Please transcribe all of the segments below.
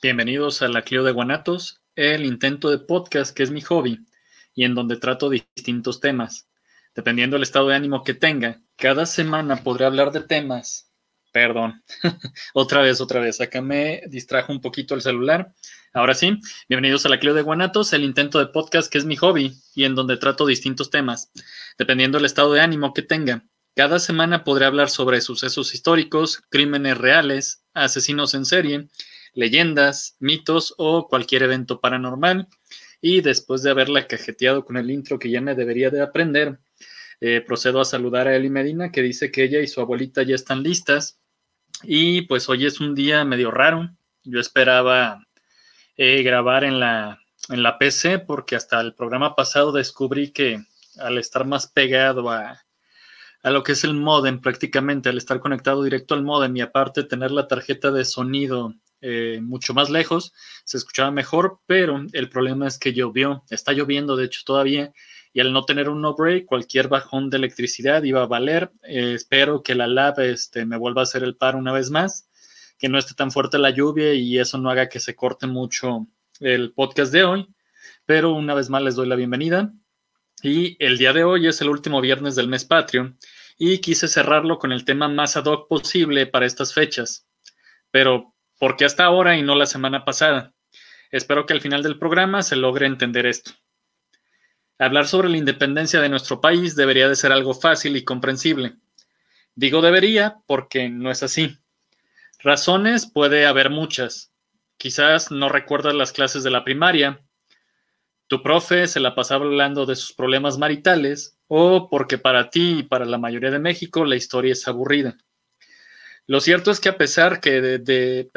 Bienvenidos a la Clio de Guanatos, el intento de podcast que es mi hobby y en donde trato distintos temas. Dependiendo del estado de ánimo que tenga, cada semana podré hablar de temas. Perdón, otra vez, otra vez. Acá me distrajo un poquito el celular. Ahora sí, bienvenidos a la Clio de Guanatos, el intento de podcast que es mi hobby y en donde trato distintos temas. Dependiendo del estado de ánimo que tenga, cada semana podré hablar sobre sucesos históricos, crímenes reales, asesinos en serie, leyendas, mitos o cualquier evento paranormal. Y después de haberla cajeteado con el intro que ya me debería de aprender, eh, procedo a saludar a Eli Medina, que dice que ella y su abuelita ya están listas. Y pues hoy es un día medio raro. Yo esperaba eh, grabar en la, en la PC porque hasta el programa pasado descubrí que al estar más pegado a, a lo que es el modem prácticamente, al estar conectado directo al modem y aparte tener la tarjeta de sonido eh, mucho más lejos, se escuchaba mejor, pero el problema es que llovió, está lloviendo de hecho todavía, y al no tener un no break, cualquier bajón de electricidad iba a valer. Eh, espero que la lab este, me vuelva a hacer el par una vez más, que no esté tan fuerte la lluvia y eso no haga que se corte mucho el podcast de hoy, pero una vez más les doy la bienvenida. Y el día de hoy es el último viernes del mes patrio y quise cerrarlo con el tema más ad hoc posible para estas fechas. Pero, ¿por qué hasta ahora y no la semana pasada? Espero que al final del programa se logre entender esto. Hablar sobre la independencia de nuestro país debería de ser algo fácil y comprensible. Digo debería porque no es así. Razones puede haber muchas. Quizás no recuerdas las clases de la primaria, tu profe se la pasaba hablando de sus problemas maritales o porque para ti y para la mayoría de México la historia es aburrida. Lo cierto es que a pesar que de,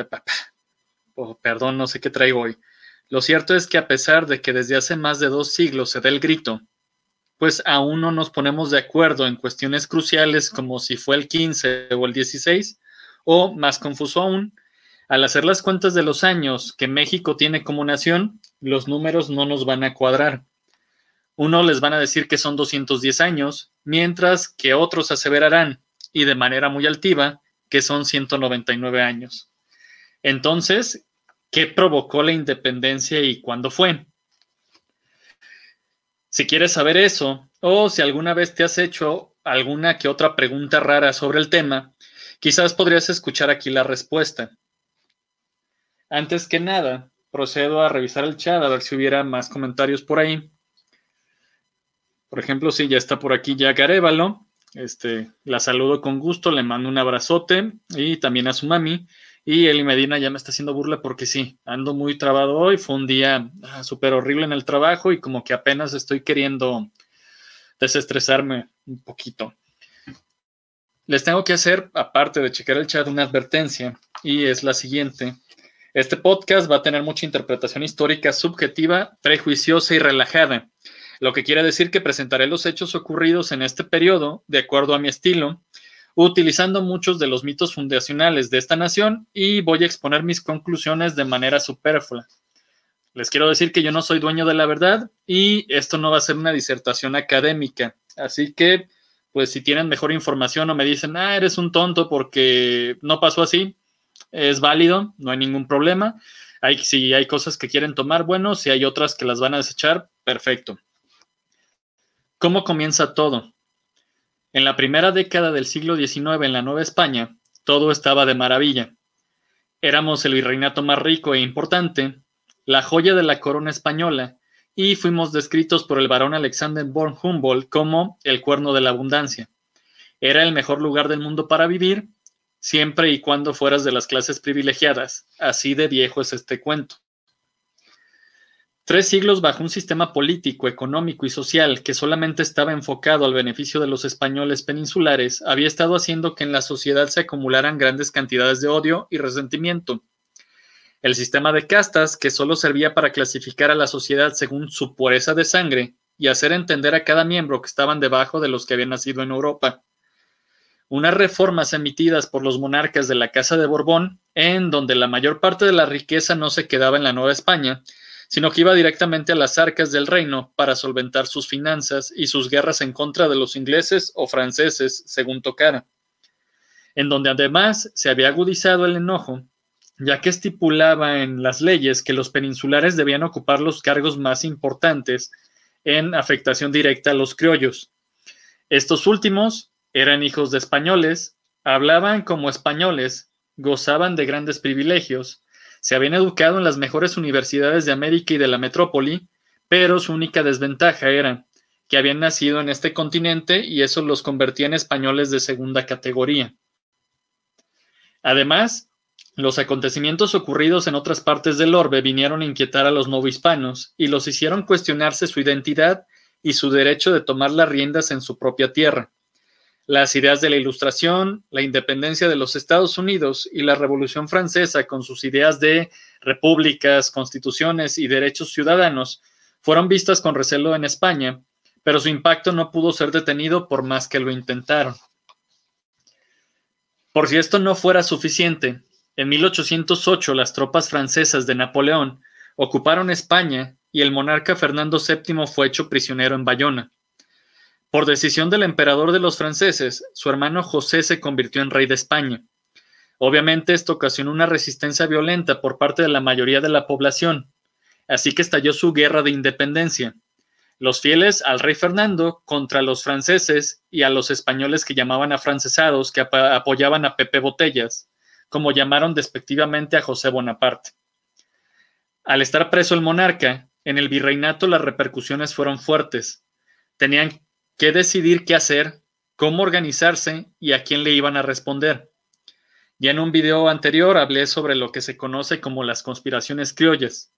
oh, perdón, no sé qué traigo hoy. Lo cierto es que a pesar de que desde hace más de dos siglos se da el grito, pues aún no nos ponemos de acuerdo en cuestiones cruciales como si fue el 15 o el 16, o más confuso aún, al hacer las cuentas de los años que México tiene como nación, los números no nos van a cuadrar. Uno les van a decir que son 210 años, mientras que otros aseverarán, y de manera muy altiva, que son 199 años. Entonces, ¿qué provocó la independencia y cuándo fue? Si quieres saber eso, o si alguna vez te has hecho alguna que otra pregunta rara sobre el tema, quizás podrías escuchar aquí la respuesta. Antes que nada, procedo a revisar el chat a ver si hubiera más comentarios por ahí. Por ejemplo, sí, ya está por aquí ya Arevalo. Este, la saludo con gusto, le mando un abrazote y también a su mami. Y Eli Medina ya me está haciendo burla porque sí, ando muy trabado hoy. Fue un día ah, súper horrible en el trabajo y como que apenas estoy queriendo desestresarme un poquito. Les tengo que hacer, aparte de checar el chat, una advertencia y es la siguiente. Este podcast va a tener mucha interpretación histórica subjetiva, prejuiciosa y relajada, lo que quiere decir que presentaré los hechos ocurridos en este periodo de acuerdo a mi estilo, utilizando muchos de los mitos fundacionales de esta nación y voy a exponer mis conclusiones de manera superflua. Les quiero decir que yo no soy dueño de la verdad y esto no va a ser una disertación académica, así que pues si tienen mejor información o me dicen, ah, eres un tonto porque no pasó así, es válido, no hay ningún problema. Hay, si hay cosas que quieren tomar, bueno, si hay otras que las van a desechar, perfecto. ¿Cómo comienza todo? En la primera década del siglo XIX en la Nueva España, todo estaba de maravilla. Éramos el virreinato más rico e importante, la joya de la corona española, y fuimos descritos por el barón Alexander von Humboldt como el cuerno de la abundancia. Era el mejor lugar del mundo para vivir siempre y cuando fueras de las clases privilegiadas. Así de viejo es este cuento. Tres siglos bajo un sistema político, económico y social que solamente estaba enfocado al beneficio de los españoles peninsulares había estado haciendo que en la sociedad se acumularan grandes cantidades de odio y resentimiento. El sistema de castas, que solo servía para clasificar a la sociedad según su pureza de sangre y hacer entender a cada miembro que estaban debajo de los que habían nacido en Europa unas reformas emitidas por los monarcas de la Casa de Borbón, en donde la mayor parte de la riqueza no se quedaba en la Nueva España, sino que iba directamente a las arcas del reino para solventar sus finanzas y sus guerras en contra de los ingleses o franceses, según tocara, en donde además se había agudizado el enojo ya que estipulaba en las leyes que los peninsulares debían ocupar los cargos más importantes en afectación directa a los criollos. Estos últimos eran hijos de españoles, hablaban como españoles, gozaban de grandes privilegios, se habían educado en las mejores universidades de América y de la metrópoli, pero su única desventaja era que habían nacido en este continente y eso los convertía en españoles de segunda categoría. Además, los acontecimientos ocurridos en otras partes del orbe vinieron a inquietar a los novohispanos y los hicieron cuestionarse su identidad y su derecho de tomar las riendas en su propia tierra. Las ideas de la Ilustración, la independencia de los Estados Unidos y la Revolución Francesa con sus ideas de repúblicas, constituciones y derechos ciudadanos fueron vistas con recelo en España, pero su impacto no pudo ser detenido por más que lo intentaron. Por si esto no fuera suficiente, en 1808 las tropas francesas de Napoleón ocuparon España y el monarca Fernando VII fue hecho prisionero en Bayona. Por decisión del emperador de los franceses, su hermano José se convirtió en rey de España. Obviamente esto ocasionó una resistencia violenta por parte de la mayoría de la población, así que estalló su guerra de independencia. Los fieles al rey Fernando contra los franceses y a los españoles que llamaban afrancesados que apoyaban a Pepe Botellas, como llamaron despectivamente a José Bonaparte. Al estar preso el monarca, en el virreinato las repercusiones fueron fuertes. Tenían que decidir qué hacer, cómo organizarse y a quién le iban a responder. Ya en un video anterior hablé sobre lo que se conoce como las conspiraciones criollas.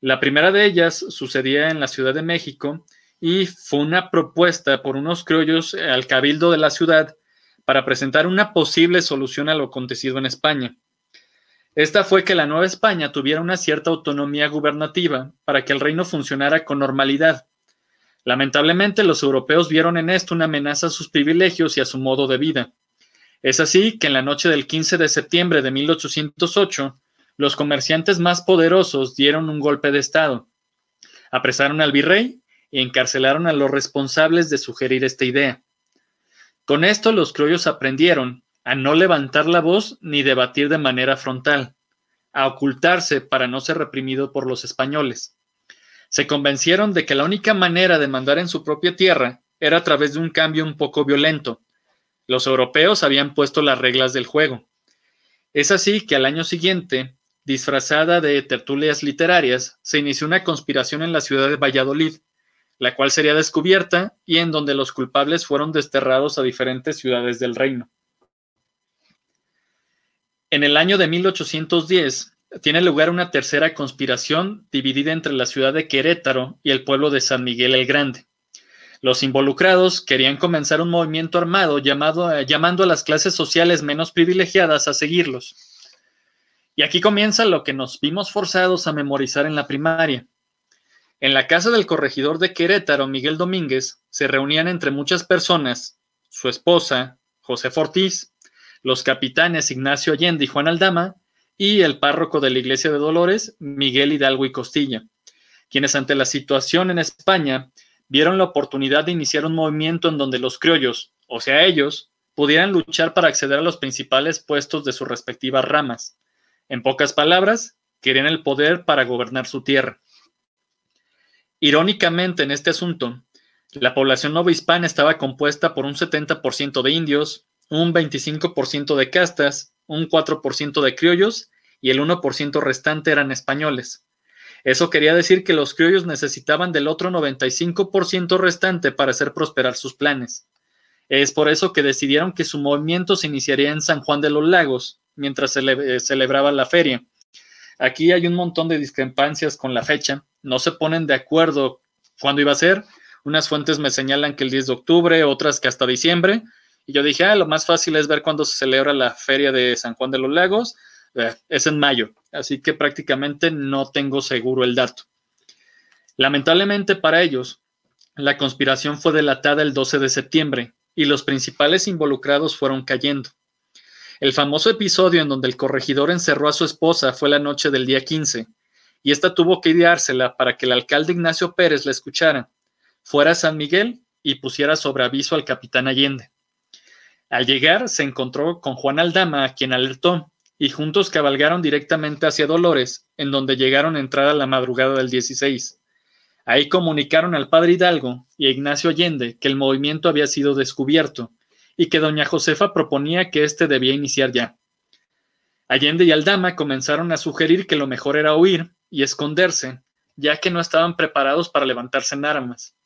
La primera de ellas sucedía en la Ciudad de México y fue una propuesta por unos criollos al cabildo de la ciudad para presentar una posible solución a lo acontecido en España. Esta fue que la Nueva España tuviera una cierta autonomía gubernativa para que el reino funcionara con normalidad. Lamentablemente los europeos vieron en esto una amenaza a sus privilegios y a su modo de vida. Es así que en la noche del 15 de septiembre de 1808, los comerciantes más poderosos dieron un golpe de Estado. Apresaron al virrey y encarcelaron a los responsables de sugerir esta idea. Con esto los criollos aprendieron a no levantar la voz ni debatir de manera frontal, a ocultarse para no ser reprimido por los españoles. Se convencieron de que la única manera de mandar en su propia tierra era a través de un cambio un poco violento. Los europeos habían puesto las reglas del juego. Es así que al año siguiente, disfrazada de tertulias literarias, se inició una conspiración en la ciudad de Valladolid, la cual sería descubierta y en donde los culpables fueron desterrados a diferentes ciudades del reino. En el año de 1810 tiene lugar una tercera conspiración dividida entre la ciudad de Querétaro y el pueblo de San Miguel el Grande. Los involucrados querían comenzar un movimiento armado eh, llamando a las clases sociales menos privilegiadas a seguirlos. Y aquí comienza lo que nos vimos forzados a memorizar en la primaria. En la casa del corregidor de Querétaro, Miguel Domínguez, se reunían entre muchas personas, su esposa, José Fortís, los capitanes Ignacio Allende y Juan Aldama, y el párroco de la iglesia de Dolores, Miguel Hidalgo y Costilla, quienes ante la situación en España vieron la oportunidad de iniciar un movimiento en donde los criollos, o sea ellos, pudieran luchar para acceder a los principales puestos de sus respectivas ramas. En pocas palabras, querían el poder para gobernar su tierra. Irónicamente, en este asunto, la población novohispana estaba compuesta por un 70% de indios, un 25% de castas, un 4% de criollos y el 1% restante eran españoles. Eso quería decir que los criollos necesitaban del otro 95% restante para hacer prosperar sus planes. Es por eso que decidieron que su movimiento se iniciaría en San Juan de los Lagos, mientras se eh, celebraba la feria. Aquí hay un montón de discrepancias con la fecha, no se ponen de acuerdo cuándo iba a ser. Unas fuentes me señalan que el 10 de octubre, otras que hasta diciembre, y yo dije, ah, lo más fácil es ver cuándo se celebra la feria de San Juan de los Lagos. Eh, es en mayo, así que prácticamente no tengo seguro el dato. Lamentablemente para ellos, la conspiración fue delatada el 12 de septiembre y los principales involucrados fueron cayendo. El famoso episodio en donde el corregidor encerró a su esposa fue la noche del día 15, y ésta tuvo que ideársela para que el alcalde Ignacio Pérez la escuchara, fuera a San Miguel y pusiera sobre aviso al capitán Allende. Al llegar se encontró con Juan Aldama, a quien alertó y juntos cabalgaron directamente hacia Dolores, en donde llegaron a la madrugada del 16. Ahí comunicaron al padre Hidalgo y a Ignacio Allende que el movimiento había sido descubierto y que doña Josefa proponía que éste debía iniciar ya. Allende y Aldama comenzaron a sugerir que lo mejor era huir y esconderse, ya que no estaban preparados para levantarse en armas.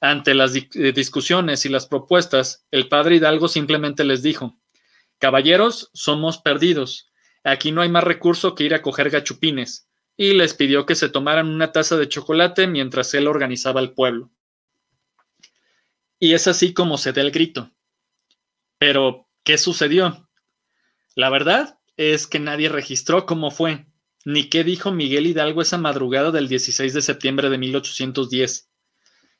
Ante las eh, discusiones y las propuestas, el padre Hidalgo simplemente les dijo, Caballeros, somos perdidos. Aquí no hay más recurso que ir a coger gachupines. Y les pidió que se tomaran una taza de chocolate mientras él organizaba el pueblo. Y es así como se da el grito. Pero, ¿qué sucedió? La verdad es que nadie registró cómo fue, ni qué dijo Miguel Hidalgo esa madrugada del 16 de septiembre de 1810.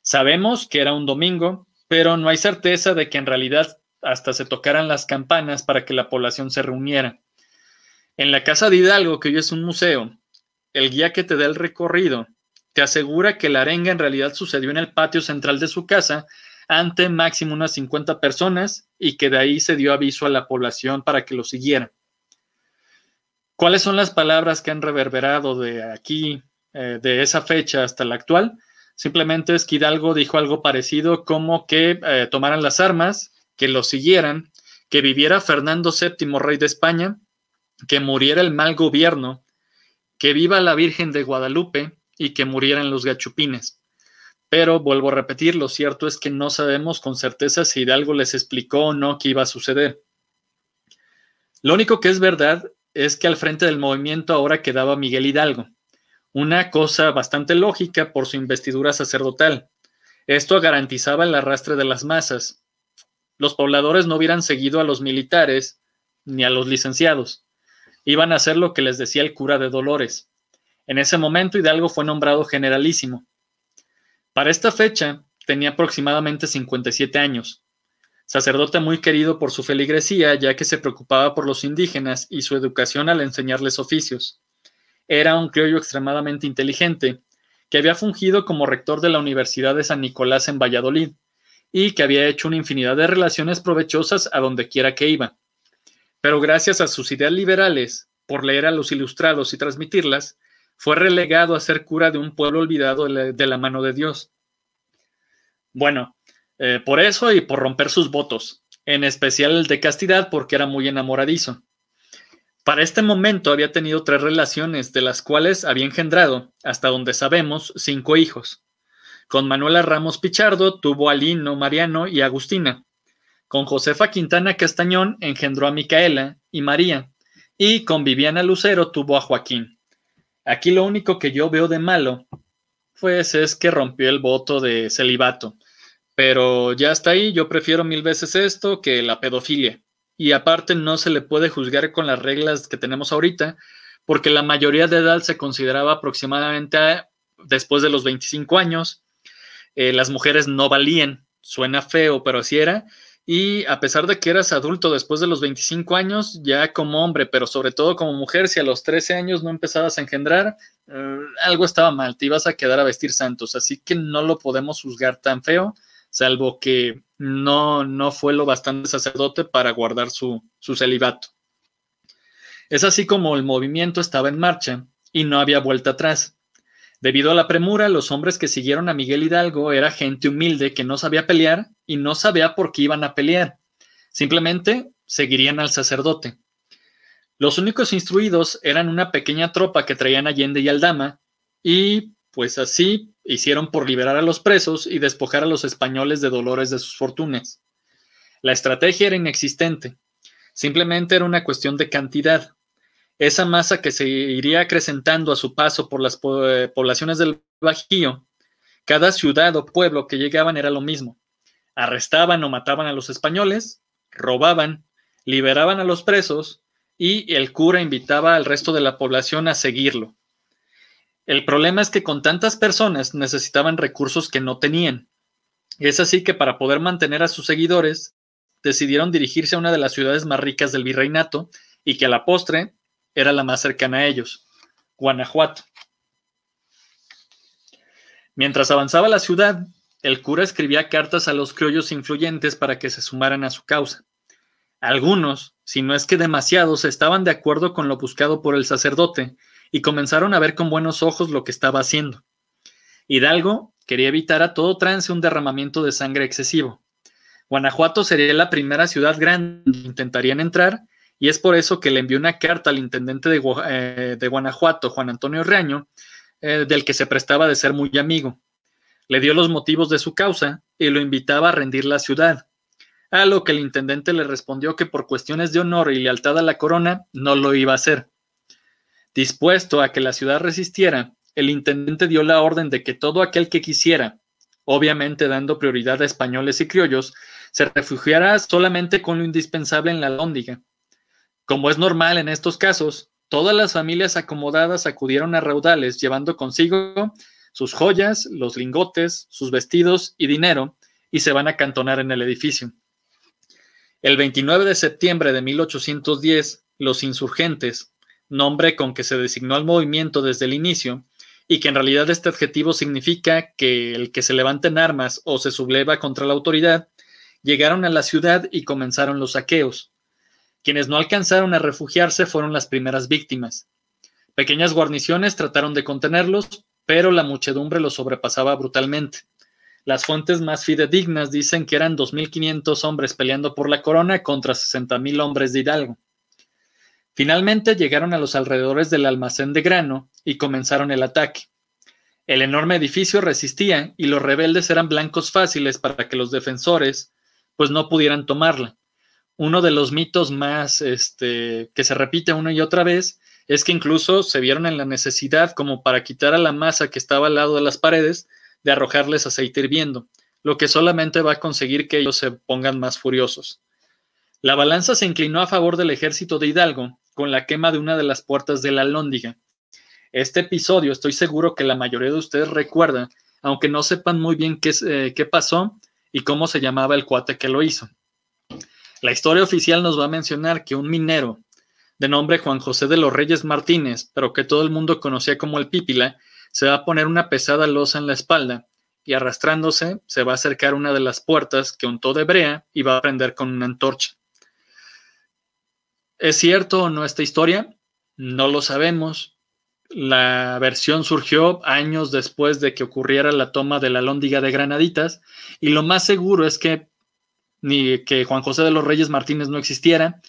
Sabemos que era un domingo, pero no hay certeza de que en realidad hasta se tocaran las campanas para que la población se reuniera. En la casa de Hidalgo, que hoy es un museo, el guía que te da el recorrido te asegura que la arenga en realidad sucedió en el patio central de su casa ante máximo unas 50 personas y que de ahí se dio aviso a la población para que lo siguiera. ¿Cuáles son las palabras que han reverberado de aquí, eh, de esa fecha hasta la actual? Simplemente es que Hidalgo dijo algo parecido como que eh, tomaran las armas, que lo siguieran, que viviera Fernando VII, rey de España, que muriera el mal gobierno, que viva la Virgen de Guadalupe y que murieran los gachupines. Pero vuelvo a repetir, lo cierto es que no sabemos con certeza si Hidalgo les explicó o no qué iba a suceder. Lo único que es verdad es que al frente del movimiento ahora quedaba Miguel Hidalgo, una cosa bastante lógica por su investidura sacerdotal. Esto garantizaba el arrastre de las masas, los pobladores no hubieran seguido a los militares ni a los licenciados. Iban a hacer lo que les decía el cura de Dolores. En ese momento Hidalgo fue nombrado generalísimo. Para esta fecha tenía aproximadamente 57 años. Sacerdote muy querido por su feligresía, ya que se preocupaba por los indígenas y su educación al enseñarles oficios. Era un criollo extremadamente inteligente, que había fungido como rector de la Universidad de San Nicolás en Valladolid y que había hecho una infinidad de relaciones provechosas a donde quiera que iba. Pero gracias a sus ideas liberales, por leer a los ilustrados y transmitirlas, fue relegado a ser cura de un pueblo olvidado de la, mano de Dios. Bueno, eh, por eso y por romper sus votos, en especial el de castidad porque era muy enamoradizo. Para este momento había tenido tres relaciones, de las cuales había engendrado, hasta donde sabemos, cinco hijos. Con Manuela Ramos Pichardo tuvo a Lino, Mariano y Agustina. Con Josefa Quintana Castañón engendró a Micaela y María. Y con Viviana Lucero tuvo a Joaquín. Aquí lo único que yo veo de malo, pues es que rompió el voto de celibato. Pero ya está ahí, yo prefiero mil veces esto que la pedofilia. Y aparte no se le puede juzgar con las reglas que tenemos ahorita, porque la mayoría de edad se consideraba aproximadamente después de los 25 años eh, las mujeres no valían. Suena feo, pero así era. Y a pesar de que eras adulto después de los 25 años, ya como hombre, pero sobre todo como mujer, si a los 13 años no empezabas a engendrar, eh, algo estaba mal, te ibas a quedar a vestir santos. Así que no lo podemos juzgar tan feo, salvo que no, no fue lo bastante sacerdote para guardar su, su celibato. Es así como el movimiento estaba en marcha y no había vuelta atrás. Debido a la premura, los hombres que siguieron a Miguel Hidalgo era gente humilde que no sabía pelear y no sabía por qué iban a pelear. Simplemente seguirían al sacerdote. Los únicos instruidos eran una pequeña tropa que traían Allende y Aldama, y pues así hicieron por liberar a los presos y despojar a los españoles de dolores de sus fortunas. La estrategia era inexistente, simplemente era una cuestión de cantidad. Esa masa que se iría acrecentando a su paso por las eh, poblaciones del Bajío, cada ciudad o pueblo que llegaban era lo mismo. Arrestaban o mataban a los españoles, robaban, liberaban a los presos y el cura invitaba al resto de la población a seguirlo. El problema es que con tantas personas necesitaban recursos que no tenían. Es así que para poder mantener a sus seguidores, decidieron dirigirse a una de las ciudades más ricas del virreinato y que a la postre era la más cercana a ellos, Guanajuato. Mientras avanzaba la ciudad, el cura escribía cartas a los criollos influyentes para que se sumaran a su causa. Algunos, si no es que demasiados, estaban de acuerdo con lo buscado por el sacerdote y comenzaron a ver con buenos ojos lo que estaba haciendo. Hidalgo quería evitar a todo trance un derramamiento de sangre excesivo. Guanajuato sería la primera ciudad grande donde intentarían entrar y es por eso que le envió una carta al intendente de, eh, Guanajuato, Juan Antonio Reaño, eh, del que se prestaba de ser muy amigo. Le dio los motivos de su causa y lo invitaba a rendir la ciudad, a lo que el intendente le respondió que por cuestiones de honor y lealtad a la corona no lo iba a hacer. Dispuesto a que la ciudad resistiera, el intendente dio la orden de que todo aquel que quisiera, obviamente dando prioridad a españoles y criollos, se refugiara solamente con lo indispensable en la lóndiga. Como es normal en estos casos, todas las familias acomodadas acudieron a raudales llevando consigo sus joyas, los lingotes, sus vestidos y dinero, y se van a cantonar en el edificio. El 29 de septiembre de 1810, los insurgentes, nombre con que se designó al movimiento desde el inicio, y que en realidad este adjetivo significa que el que se levanta en armas o se subleva contra la autoridad, llegaron a la ciudad y comenzaron los saqueos. Quienes no alcanzaron a refugiarse fueron las primeras víctimas. Pequeñas guarniciones trataron de contenerlos, pero la muchedumbre los sobrepasaba brutalmente. Las fuentes más fidedignas dicen que eran 2.500 hombres peleando por la corona contra 60.000 hombres de Hidalgo. Finalmente llegaron a los alrededores del almacén de grano y comenzaron el ataque. El enorme edificio resistía y los rebeldes eran blancos fáciles para que los defensores pues no pudieran tomarla. Uno de los mitos más este, que se repite una y otra vez es que incluso se vieron en la necesidad como para quitar a la masa que estaba al lado de las paredes de arrojarles aceite hirviendo, lo que solamente va a conseguir que ellos se pongan más furiosos. La balanza se inclinó a favor del ejército de Hidalgo con la quema de una de las puertas de la Lóndiga. Este episodio estoy seguro que la mayoría de ustedes recuerda, aunque no sepan muy bien qué, eh, qué pasó y cómo se llamaba el cuate que lo hizo. La historia oficial nos va a mencionar que un minero de nombre Juan José de los Reyes Martínez, pero que todo el mundo conocía como el Pípila, se va a poner una pesada losa en la espalda y arrastrándose se va a acercar una de las puertas que untó de brea y va a prender con una antorcha. ¿Es cierto o no esta historia? No lo sabemos. La versión surgió años después de que ocurriera la toma de la lóndiga de Granaditas y lo más seguro es que ni que Juan José de los Reyes Martínez no existiera,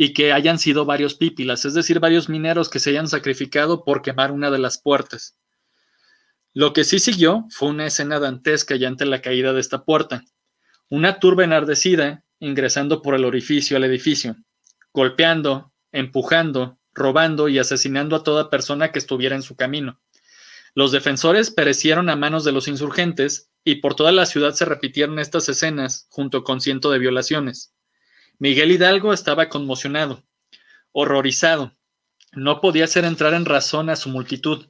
y que hayan sido varios pípilas, es decir, varios mineros que se hayan sacrificado por quemar una de las puertas. Lo que sí siguió fue una escena dantesca ya ante la caída de esta puerta. Una turba enardecida ingresando por el orificio al edificio, golpeando, empujando, robando y asesinando a toda persona que estuviera en su camino. Los defensores perecieron a manos de los insurgentes y por toda la ciudad se repitieron estas escenas junto con ciento de violaciones. Miguel Hidalgo estaba conmocionado, horrorizado. No podía hacer entrar en razón a su multitud.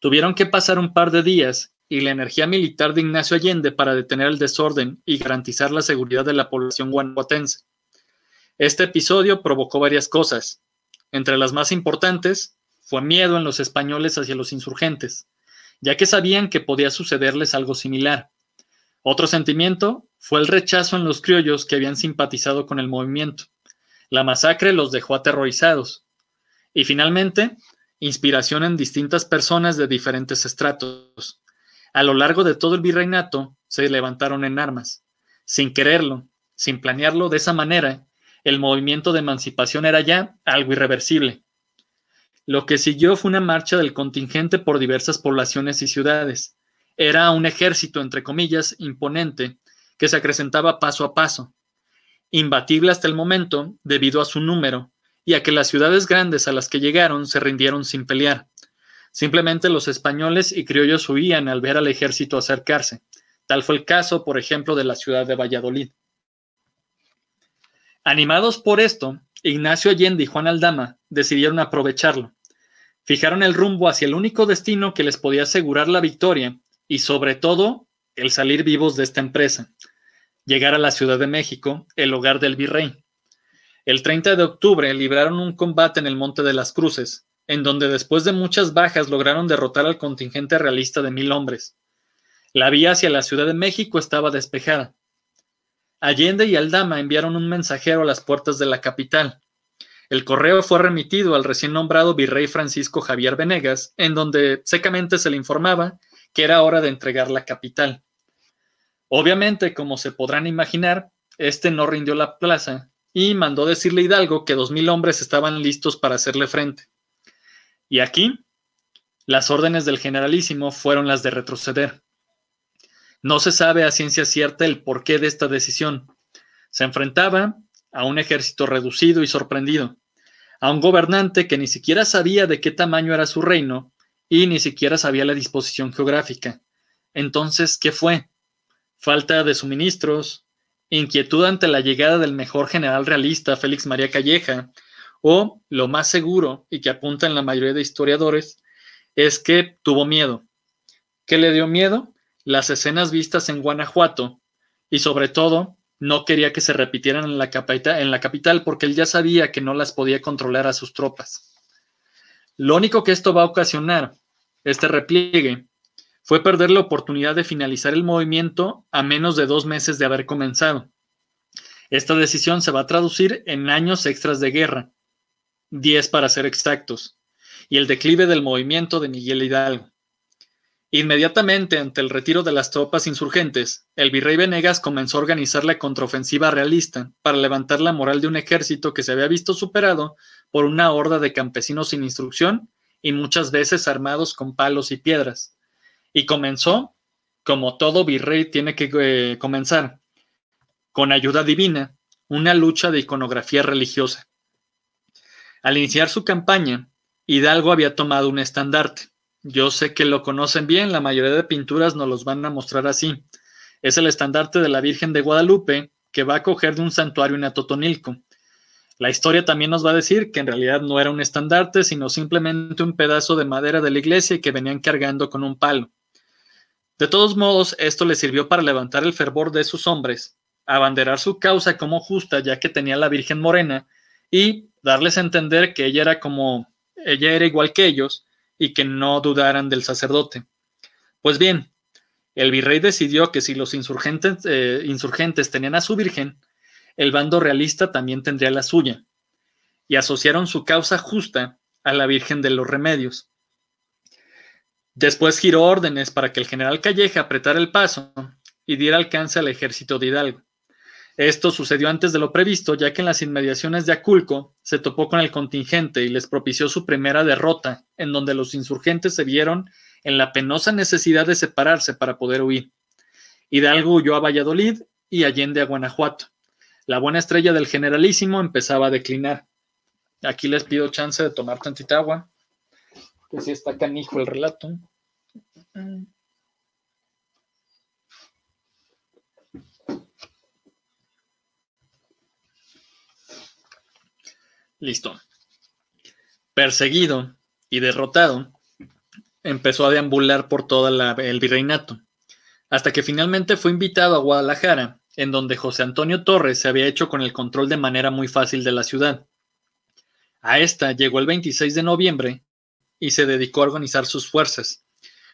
Tuvieron que pasar un par de días y la energía militar de Ignacio Allende para detener el desorden y garantizar la seguridad de la población guanajuatense. Este episodio provocó varias cosas. Entre las más importantes fue miedo en los españoles hacia los insurgentes, ya que sabían que podía sucederles algo similar. Otro sentimiento fue el rechazo en los criollos que habían simpatizado con el movimiento. La masacre los dejó aterrorizados. Y finalmente, inspiración en distintas personas de diferentes estratos. A lo largo de todo el virreinato se levantaron en armas. Sin quererlo, sin planearlo de esa manera, el movimiento de emancipación era ya algo irreversible. Lo que siguió fue una marcha del contingente por diversas poblaciones y ciudades. Era un ejército, entre comillas, imponente, que se acrecentaba paso a paso, imbatible hasta el momento debido a su número y a que las ciudades grandes a las que llegaron se rindieron sin pelear. Simplemente los españoles y criollos huían al ver al ejército acercarse. Tal fue el caso, por ejemplo, de la ciudad de Valladolid. Animados por esto, Ignacio Allende y Juan Aldama decidieron aprovecharlo. Fijaron el rumbo hacia el único destino que les podía asegurar la victoria y sobre todo el salir vivos de esta empresa, llegar a la Ciudad de México, el hogar del virrey. El 30 de octubre libraron un combate en el Monte de las Cruces, en donde después de muchas bajas lograron derrotar al contingente realista de mil hombres. La vía hacia la Ciudad de México estaba despejada. Allende y Aldama enviaron un mensajero a las puertas de la capital. El correo fue remitido al recién nombrado virrey Francisco Javier Venegas, en donde secamente se le informaba que era hora de entregar la capital. Obviamente, como se podrán imaginar, este no rindió la plaza y mandó decirle Hidalgo que dos mil hombres estaban listos para hacerle frente. Y aquí, las órdenes del generalísimo fueron las de retroceder. No se sabe a ciencia cierta el porqué de esta decisión. Se enfrentaba a un ejército reducido y sorprendido, a un gobernante que ni siquiera sabía de qué tamaño era su reino y ni siquiera sabía la disposición geográfica. Entonces, ¿qué fue? Falta de suministros, inquietud ante la llegada del mejor general realista, Félix María Calleja, o lo más seguro, y que apuntan la mayoría de historiadores, es que tuvo miedo. ¿Qué le dio miedo? Las escenas vistas en Guanajuato, y sobre todo, no quería que se repitieran en la, capital porque él ya sabía que no las podía controlar a sus tropas. Lo único que esto va a ocasionar, este repliegue, fue perder la oportunidad de finalizar el movimiento a menos de dos meses de haber comenzado. Esta decisión se va a traducir en años extras de guerra, diez para ser exactos, y el declive del movimiento de Miguel Hidalgo. Inmediatamente ante el retiro de las tropas insurgentes, el virrey Venegas comenzó a organizar la contraofensiva realista para levantar la moral de un ejército que se había visto superado por una horda de campesinos sin instrucción y muchas veces armados con palos y piedras. Y comenzó, como todo virrey tiene que eh, comenzar, con ayuda divina, una lucha de iconografía religiosa. Al iniciar su campaña, Hidalgo había tomado un estandarte yo sé que lo conocen bien, la mayoría de pinturas nos los van a mostrar así. Es el estandarte de la Virgen de Guadalupe que va a coger de un santuario en Atotonilco. La historia también nos va a decir que en realidad no era un estandarte, sino simplemente un pedazo de madera de la iglesia que venían cargando con un palo. De todos modos, esto le sirvió para levantar el fervor de sus hombres, abanderar su causa como justa, ya que tenía la Virgen Morena, y darles a entender que ella era como ella era igual que ellos, y que no dudaran del sacerdote. Pues bien, el virrey decidió que si los insurgentes, eh, insurgentes tenían a su virgen, el bando realista también tendría la suya, y asociaron su causa justa a la Virgen de los Remedios. Después giró órdenes para que el general Calleja apretara el paso y diera alcance al ejército de Hidalgo. Esto sucedió antes de lo previsto, ya que en las inmediaciones de Aculco se topó con el contingente y les propició su primera derrota, en donde los insurgentes se vieron en la penosa necesidad de separarse para poder huir. Hidalgo huyó a Valladolid y Allende a Guanajuato. La buena estrella del generalísimo empezaba a declinar. Aquí les pido chance de tomar tantita agua, que si está canijo el relato. Listo. Perseguido y derrotado, empezó a deambular por todo el virreinato, hasta que finalmente fue invitado a Guadalajara, en donde José Antonio Torres se había hecho con el control de manera muy fácil de la ciudad. A esta llegó el 26 de noviembre y se dedicó a organizar sus fuerzas.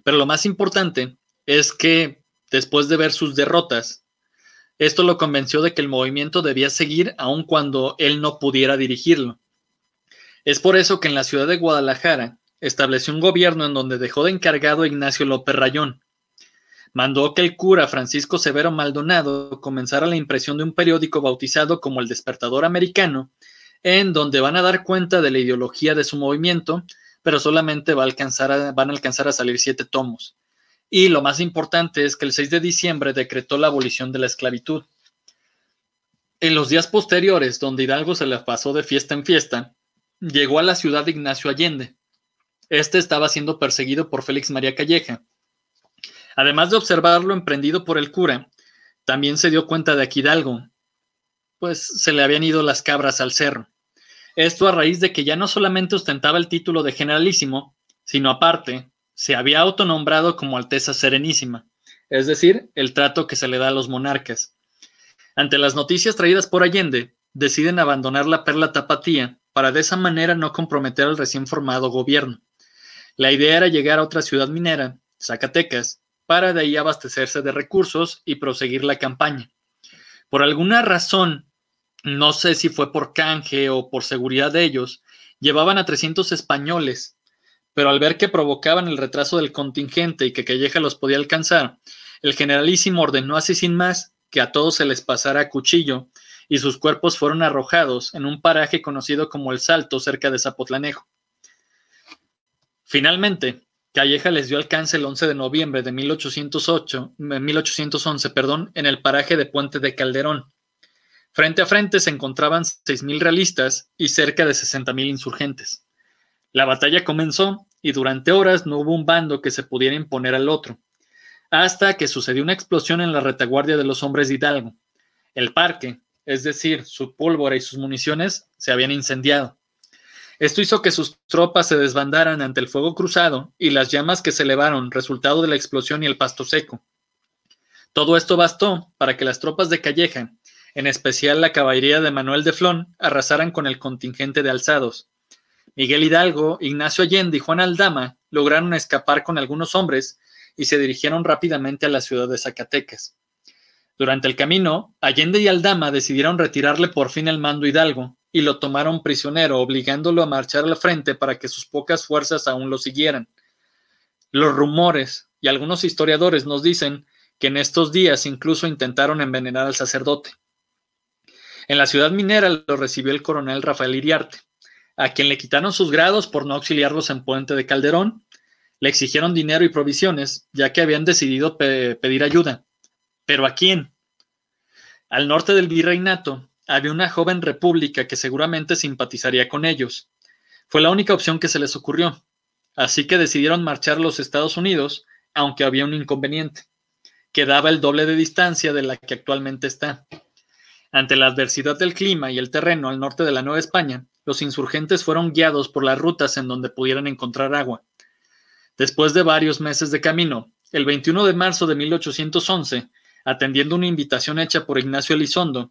Pero lo más importante es que, después de ver sus derrotas, esto lo convenció de que el movimiento debía seguir aun cuando él no pudiera dirigirlo. Es por eso que en la ciudad de Guadalajara estableció un gobierno en donde dejó de encargado a Ignacio López Rayón. Mandó que el cura Francisco Severo Maldonado comenzara la impresión de un periódico bautizado como El Despertador Americano, en donde van a dar cuenta de la ideología de su movimiento, pero solamente va van a alcanzar a salir siete tomos. Y lo más importante es que el 6 de diciembre decretó la abolición de la esclavitud. En los días posteriores, donde Hidalgo se le pasó de fiesta en fiesta, llegó a la ciudad de Ignacio Allende. Este estaba siendo perseguido por Félix María Calleja. Además de observarlo emprendido por el cura, también se dio cuenta de que Hidalgo, pues se le habían ido las cabras al cerro. Esto a raíz de que ya no solamente ostentaba el título de generalísimo, sino aparte se había autonombrado como Alteza Serenísima, es decir, el trato que se le da a los monarcas. Ante las noticias traídas por Allende, deciden abandonar la perla tapatía para de esa manera no comprometer al recién formado gobierno. La idea era llegar a otra ciudad minera, Zacatecas, para de ahí abastecerse de recursos y proseguir la campaña. Por alguna razón, no sé si fue por canje o por seguridad de ellos, llevaban a 300 españoles, pero al ver que provocaban el retraso del contingente y que Calleja los podía alcanzar, el generalísimo ordenó así sin más que a todos se les pasara a cuchillo y sus cuerpos fueron arrojados en un paraje conocido como El Salto cerca de Zapotlanejo. Finalmente, Calleja les dio alcance el 11 de noviembre de 1808, 1811 perdón, en el paraje de Puente de Calderón. Frente a frente se encontraban 6.000 realistas y cerca de 60.000 insurgentes. La batalla comenzó y durante horas no hubo un bando que se pudiera imponer al otro, hasta que sucedió una explosión en la retaguardia de los hombres de Hidalgo. El parque, es decir, su pólvora y sus municiones, se habían incendiado. Esto hizo que sus tropas se desbandaran ante el fuego cruzado y las llamas que se elevaron, resultado de la explosión y el pasto seco. Todo esto bastó para que las tropas de Calleja, en especial la caballería de Manuel de Flón, arrasaran con el contingente de alzados. Miguel Hidalgo, Ignacio Allende y Juan Aldama lograron escapar con algunos hombres y se dirigieron rápidamente a la ciudad de Zacatecas. Durante el camino, Allende y Aldama decidieron retirarle por fin el mando Hidalgo y lo tomaron prisionero, obligándolo a marchar al frente para que sus pocas fuerzas aún lo siguieran. Los rumores y algunos historiadores nos dicen que en estos días incluso intentaron envenenar al sacerdote. En la ciudad minera lo recibió el coronel Rafael Iriarte, a quien le quitaron sus grados por no auxiliarlos en Puente de Calderón, le exigieron dinero y provisiones, ya que habían decidido pedir ayuda. ¿Pero a quién? Al norte del virreinato había una joven república que seguramente simpatizaría con ellos. Fue la única opción que se les ocurrió. Así que decidieron marchar a los Estados Unidos, aunque había un inconveniente. Quedaba el doble de distancia de la que actualmente está. Ante la adversidad del clima y el terreno al norte de la Nueva España, los insurgentes fueron guiados por las rutas en donde pudieran encontrar agua. Después de varios meses de camino, el 21 de marzo de 1811, atendiendo una invitación hecha por Ignacio Elizondo,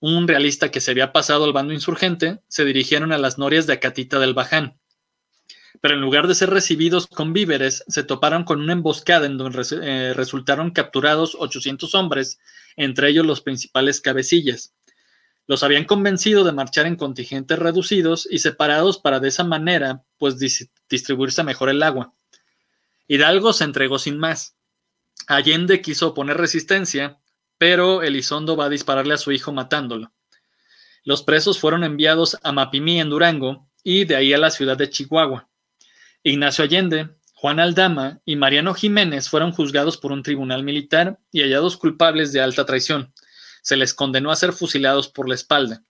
un realista que se había pasado al bando insurgente, se dirigieron a las norias de Acatita del Baján. Pero en lugar de ser recibidos con víveres, se toparon con una emboscada en donde eh, resultaron capturados 800 hombres, entre ellos los principales cabecillas. Los habían convencido de marchar en contingentes reducidos y separados para de esa manera, pues distribuirse mejor el agua. Hidalgo se entregó sin más. Allende quiso oponer resistencia, pero Elizondo va a dispararle a su hijo matándolo. Los presos fueron enviados a Mapimí en Durango y de ahí a la ciudad de Chihuahua. Ignacio Allende, Juan Aldama y Mariano Jiménez fueron juzgados por un tribunal militar y hallados culpables de alta traición. Se les condenó a ser fusilados por la espalda.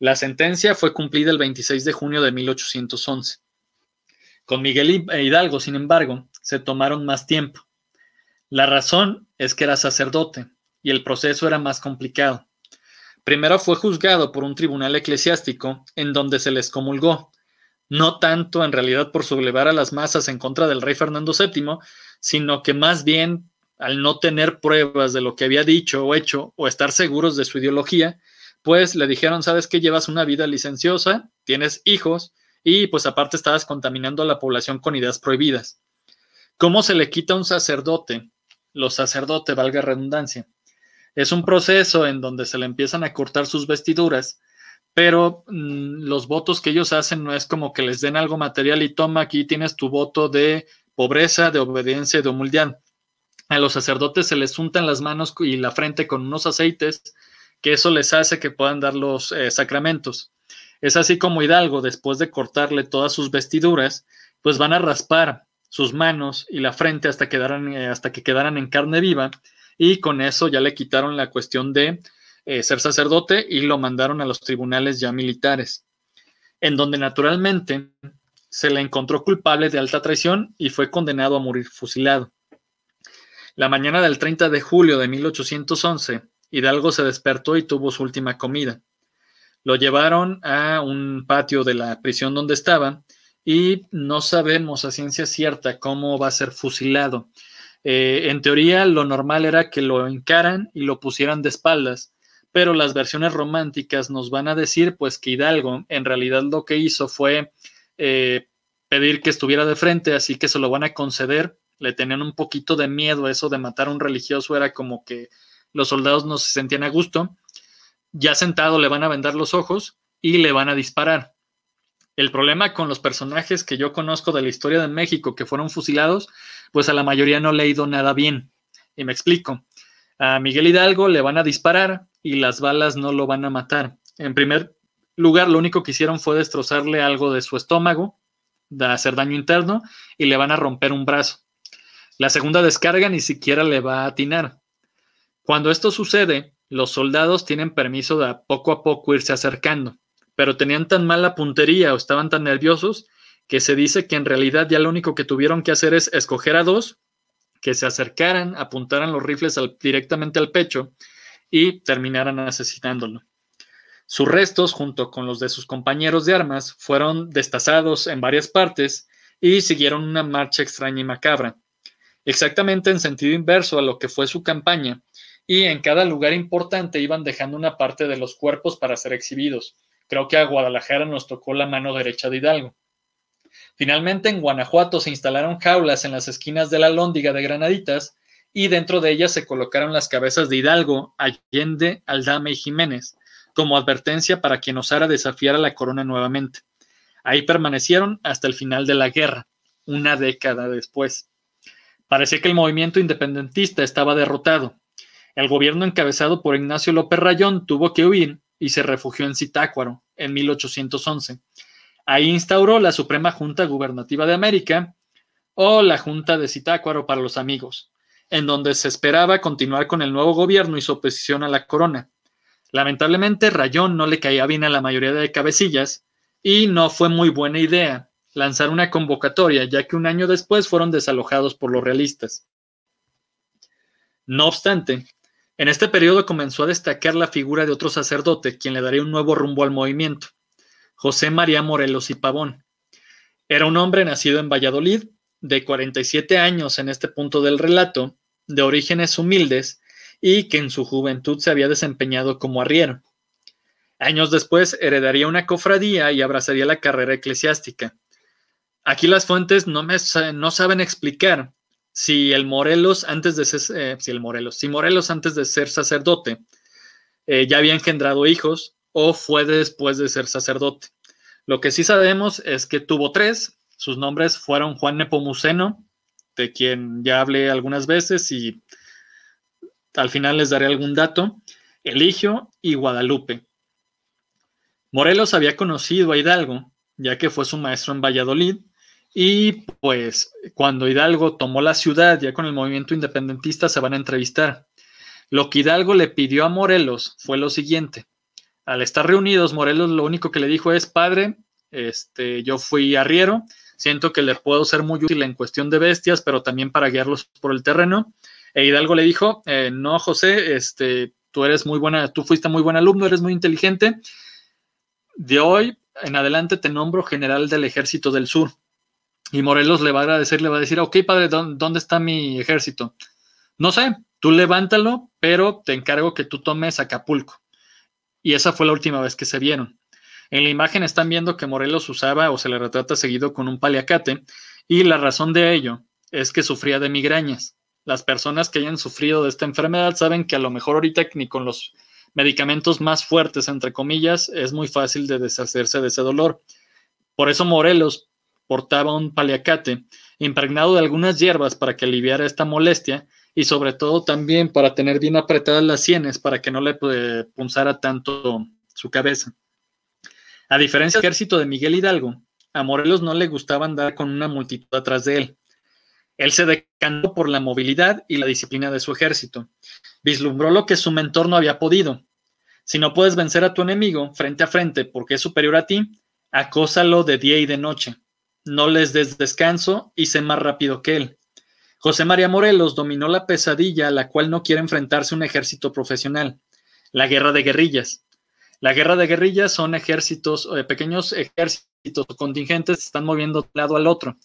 La sentencia fue cumplida el 26 de junio de 1811. Con Miguel Hidalgo, sin embargo, se tomaron más tiempo. La razón es que era sacerdote y el proceso era más complicado. Primero fue juzgado por un tribunal eclesiástico en donde se les comulgó, no tanto en realidad por sublevar a las masas en contra del rey Fernando VII, sino que más bien al no tener pruebas de lo que había dicho o hecho o estar seguros de su ideología, pues le dijeron, sabes que llevas una vida licenciosa, tienes hijos y pues aparte estabas contaminando a la población con ideas prohibidas. ¿Cómo se le quita a un sacerdote? Los sacerdotes, valga redundancia, es un proceso en donde se le empiezan a cortar sus vestiduras, pero mm, los votos que ellos hacen no es como que les den algo material y toma, aquí tienes tu voto de pobreza, de obediencia y de humildad. A los sacerdotes se les untan las manos y la frente con unos aceites, que eso les hace que puedan dar los eh, sacramentos. Es así como Hidalgo, después de cortarle todas sus vestiduras, pues van a raspar sus manos y la frente hasta, quedaran, eh, hasta que quedaran en carne viva y con eso ya le quitaron la cuestión de eh, ser sacerdote y lo mandaron a los tribunales ya militares, en donde naturalmente se le encontró culpable de alta traición y fue condenado a morir fusilado. La mañana del 30 de julio de 1811, Hidalgo se despertó y tuvo su última comida. Lo llevaron a un patio de la prisión donde estaba y no sabemos a ciencia cierta cómo va a ser fusilado. Eh, en teoría, lo normal era que lo encaran y lo pusieran de espaldas, pero las versiones románticas nos van a decir pues que Hidalgo en realidad lo que hizo fue eh, pedir que estuviera de frente, así que se lo van a conceder. Le tenían un poquito de miedo, eso de matar a un religioso era como que los soldados no se sentían a gusto, ya sentado le van a vendar los ojos y le van a disparar. El problema con los personajes que yo conozco de la historia de México que fueron fusilados, pues a la mayoría no le ha ido nada bien. Y me explico. A Miguel Hidalgo le van a disparar y las balas no lo van a matar. En primer lugar, lo único que hicieron fue destrozarle algo de su estómago, de hacer daño interno y le van a romper un brazo. La segunda descarga ni siquiera le va a atinar. Cuando esto sucede, los soldados tienen permiso de poco a poco irse acercando pero tenían tan mala puntería o estaban tan nerviosos que se dice que en realidad ya lo único que tuvieron que hacer es escoger a dos que se acercaran, apuntaran los rifles directamente al pecho y terminaran asesinándolo. Sus restos, junto con los de sus compañeros de armas, fueron destazados en varias partes y siguieron una marcha extraña y macabra, exactamente en sentido inverso a lo que fue su campaña, y en cada lugar importante iban dejando una parte de los cuerpos para ser exhibidos, Creo que a Guadalajara nos tocó la mano derecha de Hidalgo. Finalmente, en Guanajuato se instalaron jaulas en las esquinas de la lóndiga de Granaditas y dentro de ellas se colocaron las cabezas de Hidalgo, Allende, Aldame y Jiménez, como advertencia para quien osara desafiar a la corona nuevamente. Ahí permanecieron hasta el final de la guerra, una década después. Parecía que el movimiento independentista estaba derrotado. El gobierno encabezado por Ignacio López Rayón tuvo que huir y se refugió en Zitácuaro en 1811. Ahí instauró la Suprema Junta Gubernativa de América o la Junta de Zitácuaro para los amigos, en donde se esperaba continuar con el nuevo gobierno y su oposición a la corona. Lamentablemente, Rayón no le caía bien a la mayoría de cabecillas y no fue muy buena idea lanzar una convocatoria, ya que un año después fueron desalojados por los realistas. No obstante, en este periodo comenzó a destacar la figura de otro sacerdote, quien le daría un nuevo rumbo al movimiento, José María Morelos y Pavón. Era un hombre nacido en Valladolid, de 47 años en este punto del relato, de orígenes humildes y que en su juventud se había desempeñado como arriero. Años después heredaría una cofradía y abrazaría la carrera eclesiástica. Aquí las fuentes no, me, no saben explicar si el Morelos antes de ser, eh, si el Morelos, si Morelos antes de ser sacerdote eh, ya había engendrado hijos o fue después de ser sacerdote. Lo que sí sabemos es que tuvo tres. Sus nombres fueron Juan Nepomuceno, de quien ya hablé algunas veces y al final les daré algún dato, Eligio y Guadalupe. Morelos había conocido a Hidalgo, ya que fue su maestro en Valladolid, y pues cuando Hidalgo tomó la ciudad, ya con el movimiento independentista, se van a entrevistar. Lo que Hidalgo le pidió a Morelos fue lo siguiente. Al estar reunidos, Morelos lo único que le dijo es, padre, este, yo fui arriero, siento que le puedo ser muy útil en cuestión de bestias, pero también para guiarlos por el terreno. E Hidalgo le dijo, eh, no, José, este, tú eres muy buena, tú fuiste muy buen alumno, eres muy inteligente. De hoy en adelante te nombro general del ejército del sur. Y Morelos le va a agradecer, le va a decir, ok, padre, ¿dónde está mi ejército? No sé, tú levántalo, pero te encargo que tú tomes Acapulco. Y esa fue la última vez que se vieron. En la imagen están viendo que Morelos usaba o se le retrata seguido con un paliacate, y la razón de ello es que sufría de migrañas. Las personas que hayan sufrido de esta enfermedad saben que a lo mejor ahorita ni con los medicamentos más fuertes, entre comillas, es muy fácil de deshacerse de ese dolor. Por eso Morelos portaba un paliacate impregnado de algunas hierbas para que aliviara esta molestia y sobre todo también para tener bien apretadas las sienes para que no le eh, punzara tanto su cabeza. A diferencia del ejército de Miguel Hidalgo, a Morelos no le gustaba andar con una multitud atrás de él. Él se decantó por la movilidad y la disciplina de su ejército. Vislumbró lo que su mentor no había podido. Si no puedes vencer a tu enemigo frente a frente porque es superior a ti, acósalo de día y de noche no les des descanso y sé más rápido que él. José María Morelos dominó la pesadilla a la cual no quiere enfrentarse un ejército profesional, la guerra de guerrillas. La guerra de guerrillas son ejércitos, eh, pequeños ejércitos contingentes que están moviendo de un lado al otro.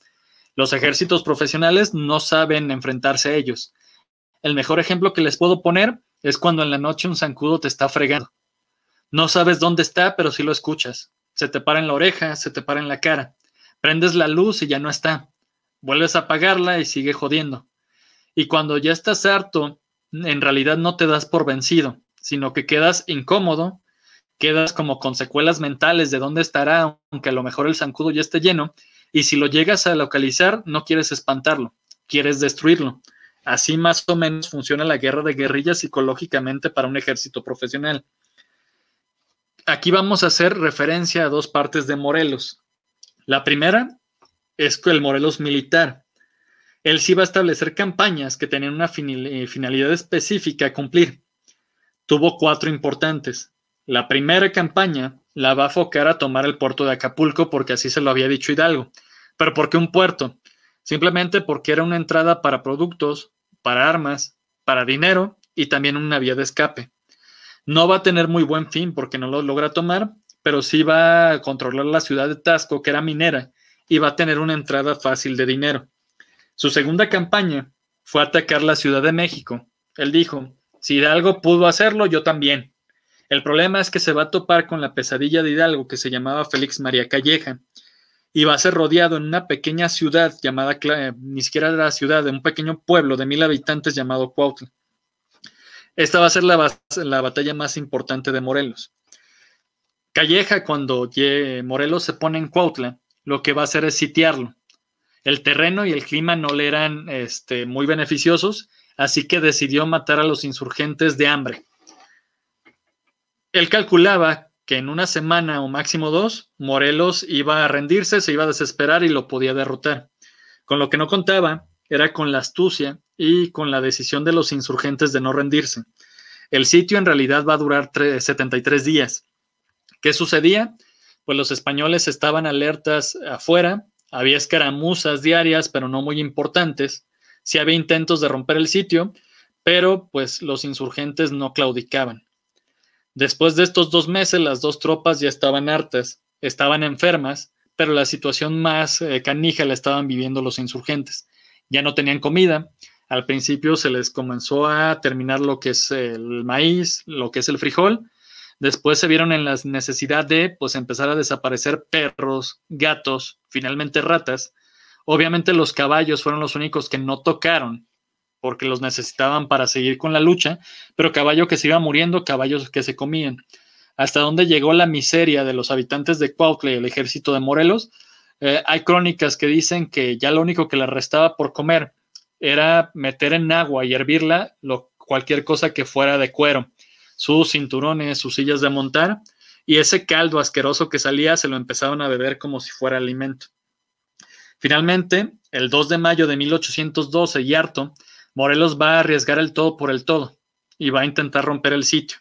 Los ejércitos profesionales no saben enfrentarse a ellos. El mejor ejemplo que les puedo poner es cuando en la noche un zancudo te está fregando. No sabes dónde está, pero sí lo escuchas. Se te para en la oreja, se te para en la cara. Prendes la luz y ya no está. Vuelves a apagarla y sigue jodiendo. Y cuando ya estás harto en realidad no te das por vencido, sino que quedas incómodo, quedas como con secuelas mentales de dónde estará, aunque a lo mejor el zancudo ya esté lleno, y si lo llegas a localizar, no quieres espantarlo, quieres destruirlo. Así más o menos funciona la guerra de guerrillas psicológicamente para un ejército profesional. Aquí vamos a hacer referencia a dos partes de Morelos. La primera es el Morelos militar. Él sí va a establecer campañas que tenían una eh, finalidad específica a cumplir. Tuvo cuatro importantes. La primera campaña la va a focar a tomar el puerto de Acapulco porque así se lo había dicho Hidalgo. ¿Pero por qué un puerto? Simplemente porque era una entrada para productos, para armas, para dinero y también una vía de escape. No va a tener muy buen fin porque no lo logra tomar, pero sí va a controlar la ciudad de Tasco, que era minera, y va a tener una entrada fácil de dinero. Su segunda campaña fue atacar la Ciudad de México. Él dijo, si Hidalgo pudo hacerlo, yo también. El problema es que se va a topar con la pesadilla de Hidalgo que se llamaba Félix María Calleja y va a ser rodeado en una pequeña ciudad llamada, ni siquiera la ciudad, de un pequeño pueblo de mil habitantes llamado Cuautla. Esta va a ser la, la batalla más importante de Morelos. Calleja, cuando Morelos se pone en Cuautla, lo que va a hacer es sitiarlo. El terreno y el clima no le eran este, muy beneficiosos, así que decidió matar a los insurgentes de hambre. Él calculaba que en una semana o máximo dos, Morelos iba a rendirse, se iba a desesperar y lo podía derrotar. Con lo que no contaba era con la astucia y con la decisión de los insurgentes de no rendirse. El sitio en realidad va a durar 73 días. ¿Qué sucedía? Pues los españoles estaban alertas afuera, había escaramuzas diarias, pero no muy importantes. Sí había intentos de romper el sitio, pero pues los insurgentes no claudicaban. Después de estos dos meses, las dos tropas ya estaban hartas, estaban enfermas, pero la situación más eh, canija la estaban viviendo los insurgentes. Ya no tenían comida. Al principio se les comenzó a terminar lo que es el maíz, lo que es el frijol. Después se vieron en la necesidad de pues empezar a desaparecer perros, gatos, finalmente ratas. Obviamente los caballos fueron los únicos que no tocaron porque los necesitaban para seguir con la lucha, pero caballo que se iba muriendo, caballos que se comían. Hasta dónde llegó la miseria de los habitantes de Cuautla y el ejército de Morelos. Eh, hay crónicas que dicen que ya lo único que les restaba por comer era meter en agua y hervirla lo, cualquier cosa que fuera de cuero, sus cinturones, sus sillas de montar, y ese caldo asqueroso que salía se lo empezaron a beber como si fuera alimento. Finalmente, el 2 de mayo de 1812, y harto, Morelos va a arriesgar el todo por el todo y va a intentar romper el sitio.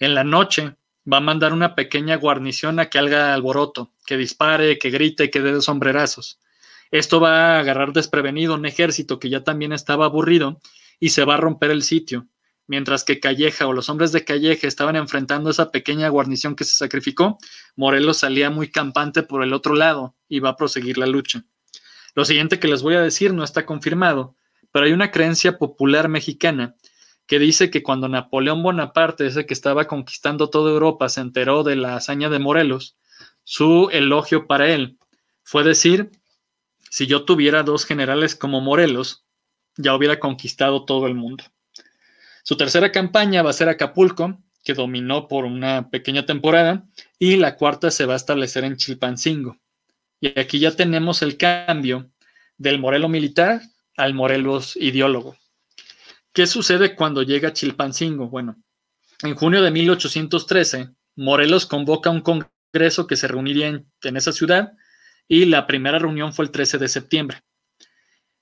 En la noche va a mandar una pequeña guarnición a que haga alboroto, que dispare, que grite, que dé sombrerazos. Esto va a agarrar desprevenido un ejército que ya también estaba aburrido y se va a romper el sitio. Mientras que Calleja o los hombres de Calleja estaban enfrentando esa pequeña guarnición que se sacrificó, Morelos salía muy campante por el otro lado y va a proseguir la lucha. Lo siguiente que les voy a decir no está confirmado, pero hay una creencia popular mexicana que dice que cuando Napoleón Bonaparte, ese que estaba conquistando toda Europa, se enteró de la hazaña de Morelos, su elogio para él fue decir, si yo tuviera dos generales como Morelos, ya hubiera conquistado todo el mundo. Su tercera campaña va a ser Acapulco, que dominó por una pequeña temporada, y la cuarta se va a establecer en Chilpancingo. Y aquí ya tenemos el cambio del Morelo militar al Morelos ideólogo. ¿Qué sucede cuando llega Chilpancingo? Bueno, en junio de 1813, Morelos convoca un congreso que se reuniría en, esa ciudad y la primera reunión fue el 13 de septiembre.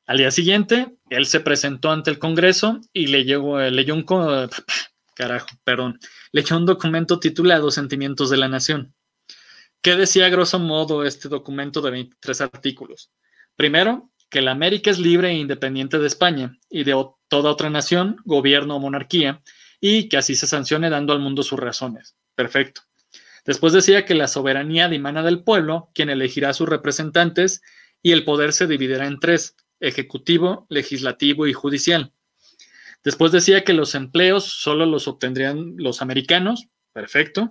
Al día siguiente, él se presentó ante el Congreso y leyó, leyó un, carajo, perdón, leyó un documento titulado Sentimientos de la Nación. ¿Qué decía grosso modo este documento de 23 artículos? Primero, que la América es libre e independiente de España y de toda otra nación, gobierno o monarquía, y que así se sancione dando al mundo sus razones. Perfecto. Después decía que la soberanía dimana del pueblo, quien elegirá a sus representantes, y el poder se dividirá en tres, ejecutivo, legislativo y judicial. Después decía que los empleos solo los obtendrían los americanos, perfecto.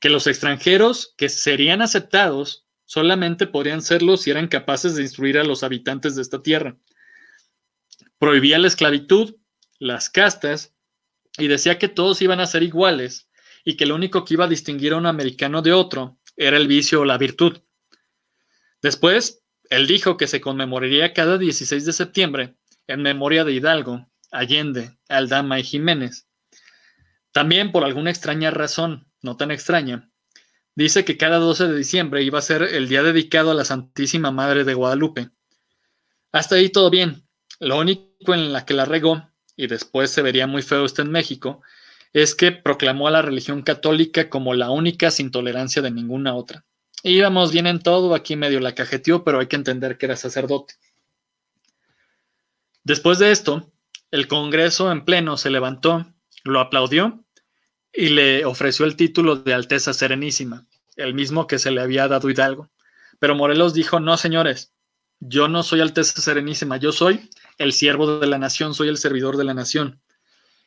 Que los extranjeros que serían aceptados solamente podrían serlo si eran capaces de instruir a los habitantes de esta tierra. Prohibía la esclavitud, las castas, y decía que todos iban a ser iguales y que lo único que iba a distinguir a un americano de otro era el vicio o la virtud. Después, él dijo que se conmemoraría cada 16 de septiembre en memoria de Hidalgo, Allende, Aldama y Jiménez. También, por alguna extraña razón, no tan extraña, dice que cada 12 de diciembre iba a ser el día dedicado a la Santísima Madre de Guadalupe. Hasta ahí todo bien. Lo único en la que la regó, y después se vería muy feo esto en México, es que proclamó a la religión católica como la única sin tolerancia de ninguna otra. Íbamos bien en todo, aquí medio la cajeteó, pero hay que entender que era sacerdote. Después de esto, el Congreso en pleno se levantó, lo aplaudió y le ofreció el título de Alteza Serenísima, el mismo que se le había dado Hidalgo. Pero Morelos dijo, no, señores, yo no soy Alteza Serenísima, yo soy el siervo de la nación, soy el servidor de la nación.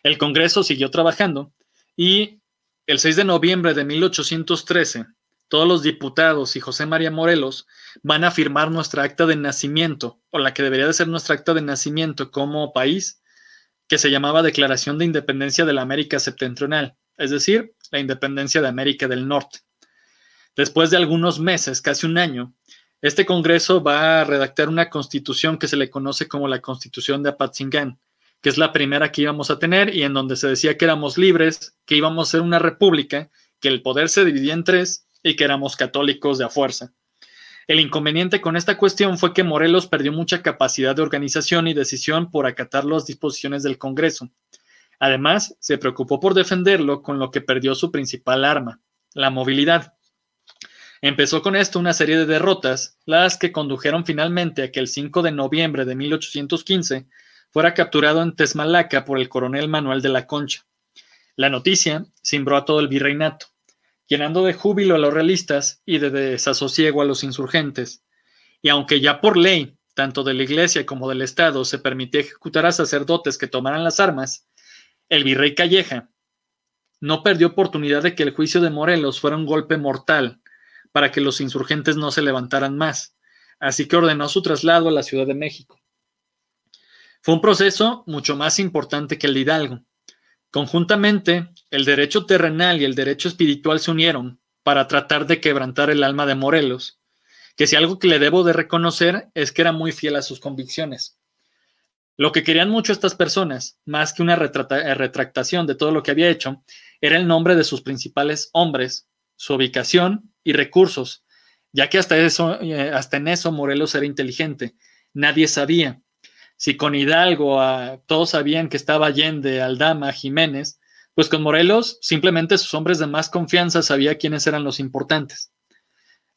El Congreso siguió trabajando y el 6 de noviembre de 1813, todos los diputados y José María Morelos van a firmar nuestra acta de nacimiento, o la que debería de ser nuestra acta de nacimiento como país, que se llamaba Declaración de Independencia de la América Septentrional, es decir, la independencia de América del Norte. Después de algunos meses, casi un año, este Congreso va a redactar una constitución que se le conoce como la Constitución de Apatzingán, que es la primera que íbamos a tener y en donde se decía que éramos libres, que íbamos a ser una república, que el poder se dividía en tres y que éramos católicos de a fuerza. El inconveniente con esta cuestión fue que Morelos perdió mucha capacidad de organización y decisión por acatar las disposiciones del Congreso. Además, se preocupó por defenderlo con lo que perdió su principal arma, la movilidad. Empezó con esto una serie de derrotas, las que condujeron finalmente a que el 5 de noviembre de 1815 fuera capturado en Tesmalaca por el coronel Manuel de la Concha. La noticia cimbró a todo el virreinato llenando de júbilo a los realistas y de desasosiego a los insurgentes. Y aunque ya por ley, tanto de la Iglesia como del Estado, se permitía ejecutar a sacerdotes que tomaran las armas, el virrey Calleja no perdió oportunidad de que el juicio de Morelos fuera un golpe mortal para que los insurgentes no se levantaran más, así que ordenó su traslado a la Ciudad de México. Fue un proceso mucho más importante que el de Hidalgo, Conjuntamente, el derecho terrenal y el derecho espiritual se unieron para tratar de quebrantar el alma de Morelos, que si algo que le debo de reconocer es que era muy fiel a sus convicciones. Lo que querían mucho estas personas, más que una eh, retractación de todo lo que había hecho, era el nombre de sus principales hombres, su ubicación y recursos, ya que hasta, eh, hasta en eso Morelos era inteligente. Nadie sabía si con Hidalgo todos sabían que estaba Allende, Aldama, Jiménez, pues con Morelos simplemente sus hombres de más confianza sabían quiénes eran los importantes.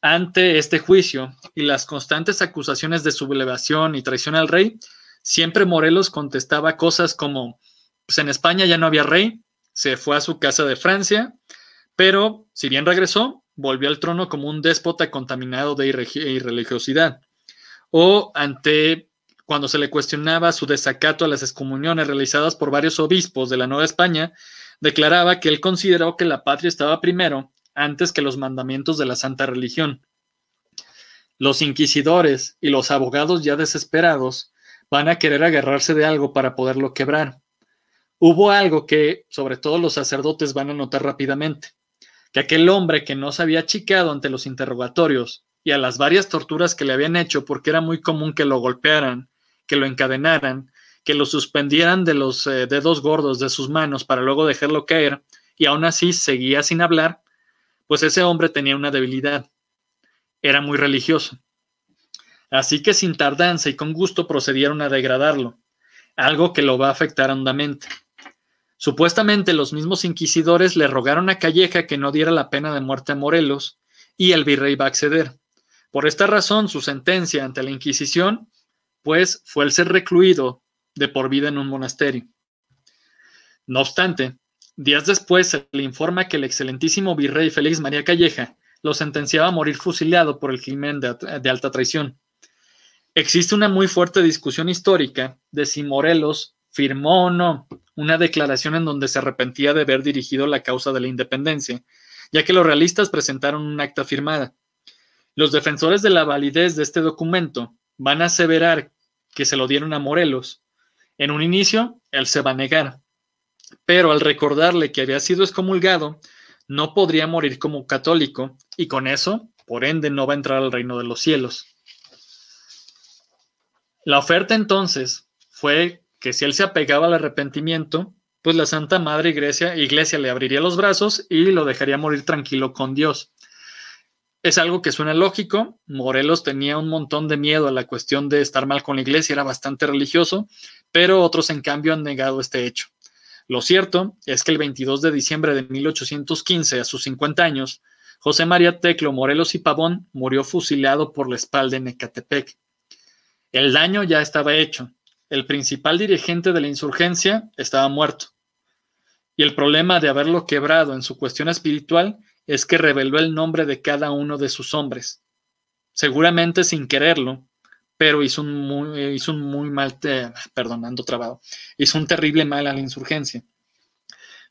Ante este juicio y las constantes acusaciones de sublevación y traición al rey, siempre Morelos contestaba cosas como, pues en España ya no había rey, se fue a su casa de Francia, pero si bien regresó, volvió al trono como un déspota contaminado de irreligiosidad. O ante cuando se le cuestionaba su desacato a las excomuniones realizadas por varios obispos de la Nueva España, declaraba que él consideró que la patria estaba primero antes que los mandamientos de la santa religión. Los inquisidores y los abogados ya desesperados van a querer agarrarse de algo para poderlo quebrar. Hubo algo que, sobre todo los sacerdotes, van a notar rápidamente, que aquel hombre que no se había achicado ante los interrogatorios y a las varias torturas que le habían hecho porque era muy común que lo golpearan, que lo encadenaran, que lo suspendieran de los eh, dedos gordos de sus manos para luego dejarlo caer, y aún así seguía sin hablar, pues ese hombre tenía una debilidad. Era muy religioso. Así que sin tardanza y con gusto procedieron a degradarlo, algo que lo va a afectar hondamente. Supuestamente los mismos inquisidores le rogaron a Calleja que no diera la pena de muerte a Morelos, y el virrey va a acceder. Por esta razón, su sentencia ante la Inquisición fue el ser recluido de por vida en un monasterio. No obstante, días después se le informa que el excelentísimo virrey Félix María Calleja lo sentenciaba a morir fusilado por el crimen de, de alta traición. Existe una muy fuerte discusión histórica de si Morelos firmó o no una declaración en donde se arrepentía de haber dirigido la causa de la independencia, ya que los realistas presentaron un acta firmada. Los defensores de la validez de este documento van a aseverar que se lo dieron a Morelos, En un inicio, él se va a negar, pero al recordarle que había sido excomulgado, no podría morir como católico y con eso, por ende, no va a entrar al reino de los cielos. La oferta entonces fue que si él se apegaba al arrepentimiento, pues la Santa Madre Iglesia, Iglesia le abriría los brazos y lo dejaría morir tranquilo con Dios. Es algo que suena lógico. Morelos tenía un montón de miedo a la cuestión de estar mal con la iglesia, era bastante religioso, pero otros en cambio han negado este hecho. Lo cierto es que el 22 de diciembre de 1815, a sus 50 años, José María Teclo Morelos y Pavón murió fusilado por la espalda en Ecatepec. El daño ya estaba hecho. El principal dirigente de la insurgencia estaba muerto. Y el problema de haberlo quebrado en su cuestión espiritual es que reveló el nombre de cada uno de sus hombres. Seguramente sin quererlo, pero hizo un muy, hizo un muy mal, perdonando trabado, hizo un terrible mal a la insurgencia.